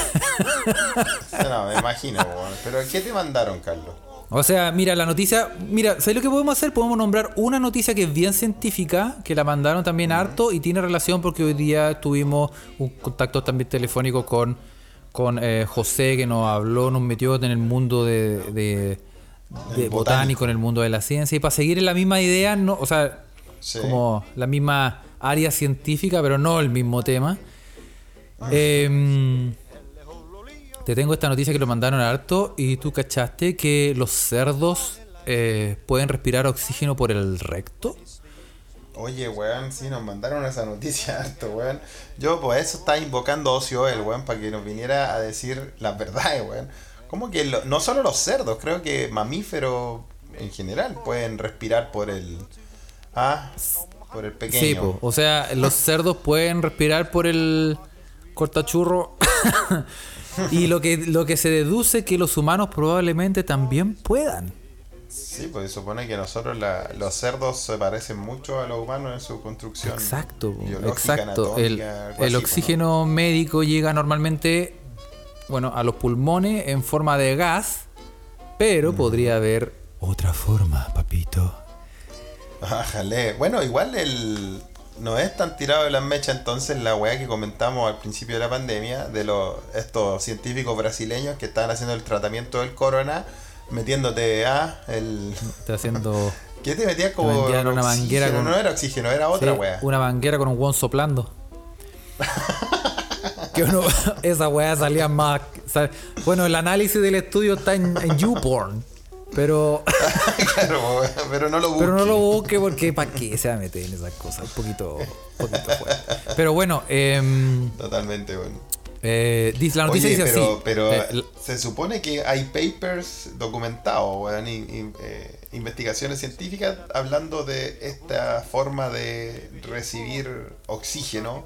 No, me imagino, weón. Pero ¿qué te mandaron, Carlos? O sea, mira, la noticia. Mira, ¿sabes lo que podemos hacer? Podemos nombrar una noticia que es bien científica, que la mandaron también harto y tiene relación porque hoy día tuvimos un contacto también telefónico con, con eh, José, que nos habló, nos metió en el mundo de, de- de botánico, botánico. en el mundo de la ciencia. Y para seguir en la misma idea, no, o sea, Sí. como la misma área científica, pero no el mismo tema. Em, te tengo esta noticia que lo mandaron harto y tú cachaste que los cerdos eh, pueden respirar oxígeno por el recto. Oye, weón, sí, nos mandaron esa noticia harto, weón. Yo, por eso estaba invocando a Ocio el weón, para que nos viniera a decir las verdades, weón. Como que lo- no solo los cerdos, creo que mamíferos en general pueden respirar por el. Ah, por el pequeño. Sí, po. o sea, los cerdos pueden respirar por el cortachurro. y lo que, lo que se deduce que los humanos probablemente también puedan. Sí, pues se supone que nosotros la- los cerdos se parecen mucho a los humanos en su construcción. Exacto, biológica, exacto. El, oxígeno médico llega normalmente, bueno, a los pulmones en forma de gas, pero podría haber otra forma, papito. Ájale. Bueno, igual el. no es tan tirado de las mechas entonces la weá que comentamos al principio de la pandemia de los estos científicos brasileños que estaban haciendo el tratamiento del corona metiéndote a el Está haciendo ¿Qué te metías como una manguera con- no era oxígeno, era otra sí, weá. una manguera con un hueón soplando. que uno, esa weá salía más. sal- bueno, el análisis del estudio está en, en YouPorn. Pero, claro, pero no lo busques. pero no lo busque porque ¿para qué se va a meter en esas cosas? Un poquito, poquito fuerte. Pero bueno, em, Totalmente, bueno. eh, dice- la noticia Oye, dice pero, así. pero eh, se supone que hay papers documentados, weón, eh, investigaciones científicas hablando de esta forma de recibir oxígeno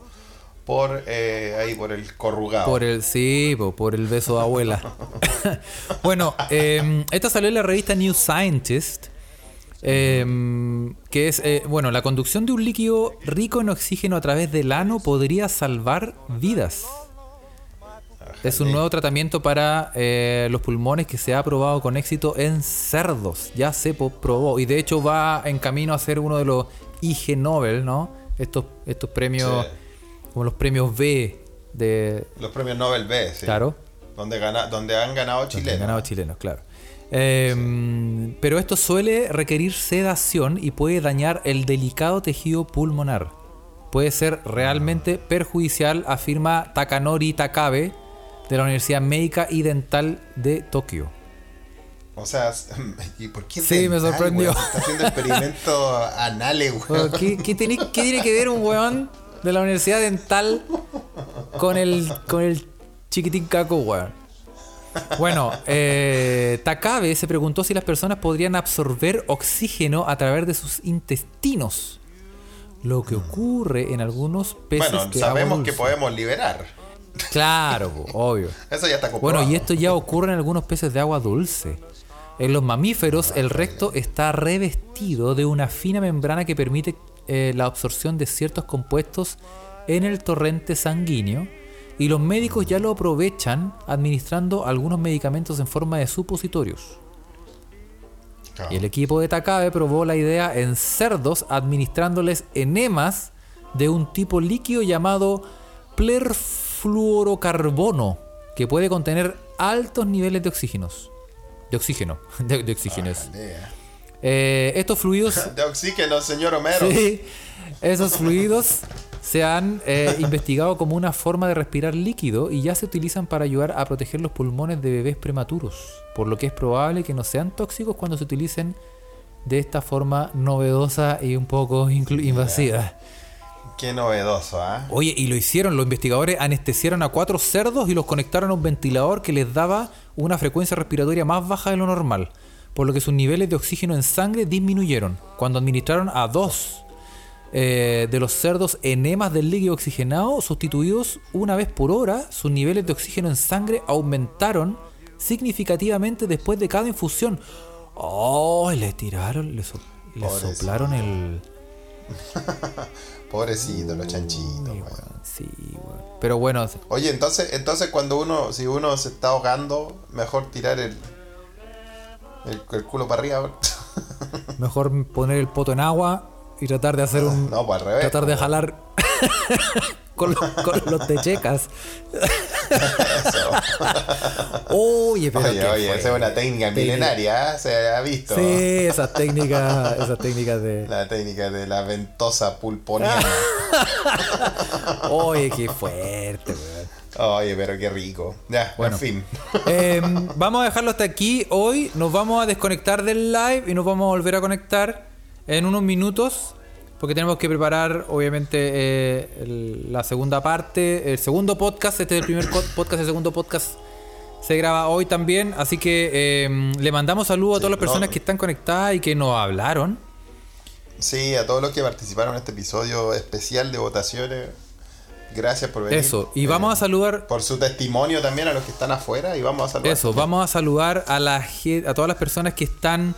por eh, ahí por el corrugado. Por el, sí, po, por el beso de abuela. bueno, eh, esta salió en la revista New Scientist. eh, que es, eh, bueno, la conducción de un líquido rico en oxígeno a través del ano podría salvar vidas. Es un nuevo tratamiento para eh, los pulmones que se ha probado con éxito en cerdos. Ya se probó. Y de hecho va en camino a ser uno de los IG Nobel, ¿no? Estos, estos premios, Sí. Como los premios B de, Los premios Nobel B, sí. Claro. Donde, gana, donde han ganado que han chilenos. ganado chilenos, claro. Eh, Pero esto suele requerir sedación y puede dañar el delicado tejido pulmonar. Puede ser realmente perjudicial, afirma Takanori Takabe de la Universidad Médica y Dental de Tokio. O sea, ¿y por qué Sí, me sorprendió. weón? Está haciendo experimentos anales, weón. ¿Qué, qué tiene, qué tiene que ver un weón de la Universidad Dental con el, con el chiquitín caco, weón? Bueno, eh, Takabe se preguntó si las personas podrían absorber oxígeno a través de sus intestinos. Lo que ocurre en algunos peces Bueno, agua sabemos que podemos liberar. Claro, obvio. Eso ya está comprobado. Bueno, y esto ya ocurre en algunos peces de agua dulce. En los mamíferos, el recto está revestido de una fina membrana que permite eh, la absorción de ciertos compuestos en el torrente sanguíneo. Y los médicos ya lo aprovechan administrando algunos medicamentos en forma de supositorios. Claro. Y el equipo de Takabe probó la idea en cerdos administrándoles enemas de un tipo líquido llamado plerfluorocarbono, que puede contener altos niveles de oxígenos. De oxígeno, de, de oxígenos. Idea. Eh, estos fluidos De oxígeno, señor Homero. Sí, esos fluidos se han eh, investigado como una forma de respirar líquido y ya se utilizan para ayudar a proteger los pulmones de bebés prematuros, por lo que es probable que no sean tóxicos cuando se utilicen de esta forma novedosa y un poco invasiva. Qué novedoso, ¿ah? Oye, y lo hicieron, los investigadores anestesiaron a cuatro cerdos y los conectaron a un ventilador que les daba una frecuencia respiratoria más baja de lo normal, por lo que sus niveles de oxígeno en sangre disminuyeron. Cuando administraron a dos eh, de los cerdos enemas del líquido oxigenado sustituidos una vez por hora, sus niveles de oxígeno en sangre aumentaron significativamente después de cada infusión. ¡Oh! Le tiraron, le, so- le Pobrecito. soplaron el... Pobrecito, los chanchitos, Uy, sí, weón. Pero bueno, Oye, entonces, entonces cuando uno, si uno se está ahogando, mejor tirar el, el, el culo para arriba. Mejor poner el poto en agua y tratar de hacer un. No, pues al revés. tratar de jalar con, los, con los techecas. Oye, pero. Oye, oye, esa es una Técnica. milenaria, ¿eh? se ha visto. Sí, esas técnicas, esas técnicas de. La técnica de la ventosa pulponiana. Oye, qué fuerte, weón. Oye, pero qué rico. Ya, Bueno. en fin. Eh, vamos a dejarlo hasta aquí. Hoy nos vamos a desconectar del live y nos vamos a volver a conectar en unos minutos. Porque tenemos que preparar, obviamente, eh, el- la segunda parte, el segundo podcast. Este es el primer podcast, el segundo podcast se graba hoy también. Así que eh, le mandamos saludos a todas las no. personas que están conectadas y que nos hablaron. Sí, a todos los que participaron en este episodio especial de votaciones. Gracias por venir. Eso. Y Eh, vamos a saludar Por su testimonio también a los que están afuera y vamos a saludar. Eso, vamos a saludar a la a todas las personas que están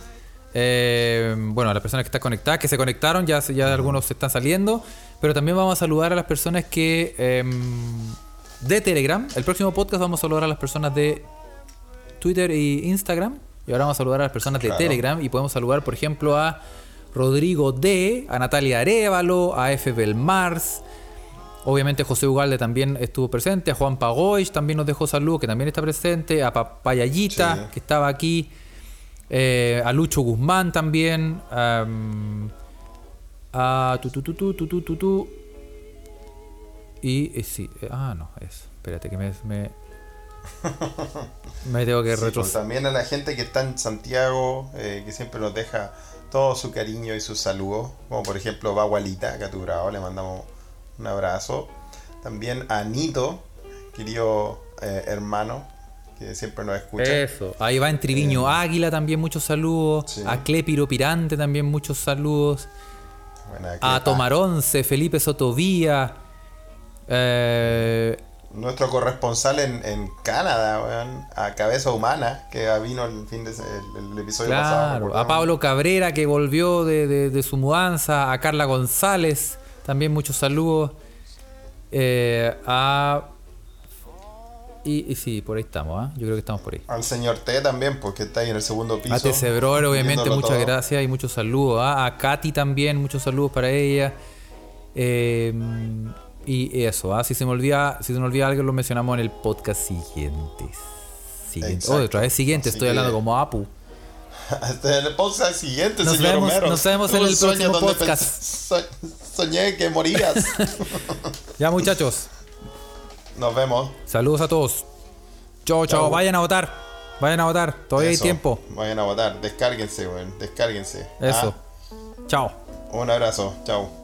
eh, bueno, a las personas que están conectadas, que se conectaron, ya, ya algunos se están saliendo, pero también vamos a saludar a las personas que em, de Telegram. El próximo podcast vamos a saludar a las personas de Twitter e Instagram. Y ahora vamos a saludar a las personas de. Telegram. Y podemos saludar, por ejemplo, a Rodrigo D, a Natalia Arevalo, a F. Belmars. Obviamente José Ugalde también estuvo presente, a Juan Pagoich también nos dejó saludos, que también está presente, a Papayayita, Sí. que estaba aquí, eh, a Lucho Guzmán también, am, a tu, tu, y eh, sí, eh, ah no, eso, espérate que me, me, me tengo que Sí, pues, retroceder. también a la gente que está en Santiago, que siempre nos deja todo su cariño y sus saludos, como por ejemplo Bagualita, Caturao, le mandamos un abrazo. También a Nito, querido eh, hermano, que siempre nos escucha. Eso. Ahí va en Triviño Águila también muchos saludos. Sí. A Clepiro Pirante también muchos saludos. A que- Tomaronce, Felipe Sotovía. Eh, Nuestro corresponsal en, en Canadá, weón, a Cabeza Humana, que vino el fin de el, el episodio pasado. A. Pablo Cabrera que volvió de, de- de su mudanza. A Carla González. También muchos saludos. Eh, a. Y, y sí, por ahí estamos, ¿ah? Yo creo que estamos por ahí. Al señor T también, porque está ahí en el segundo piso. A TC Bror, obviamente, muchas todo. gracias y muchos saludos. ¿ah? A Katy también, muchos saludos para ella. Eh, y eso, ¿ah? si se me olvida, si se me olvida algo, lo mencionamos en el podcast siguiente. Siguiente. Oh, otra vez siguiente, Así estoy hablando que- como Apu. Hasta el podcast siguiente, Nos señor vemos- Romero. nos vemos en el próximo podcast. so- soñé que morías. Ya, muchachos, Nos vemos. saludos a todos. Chao, chao, Chao. vayan a votar. Vayan a votar, todavía Eso. hay tiempo. Vayan a votar. Descárguense, weón. Descárguense. Eso. Ah, Chao. un abrazo. Chao.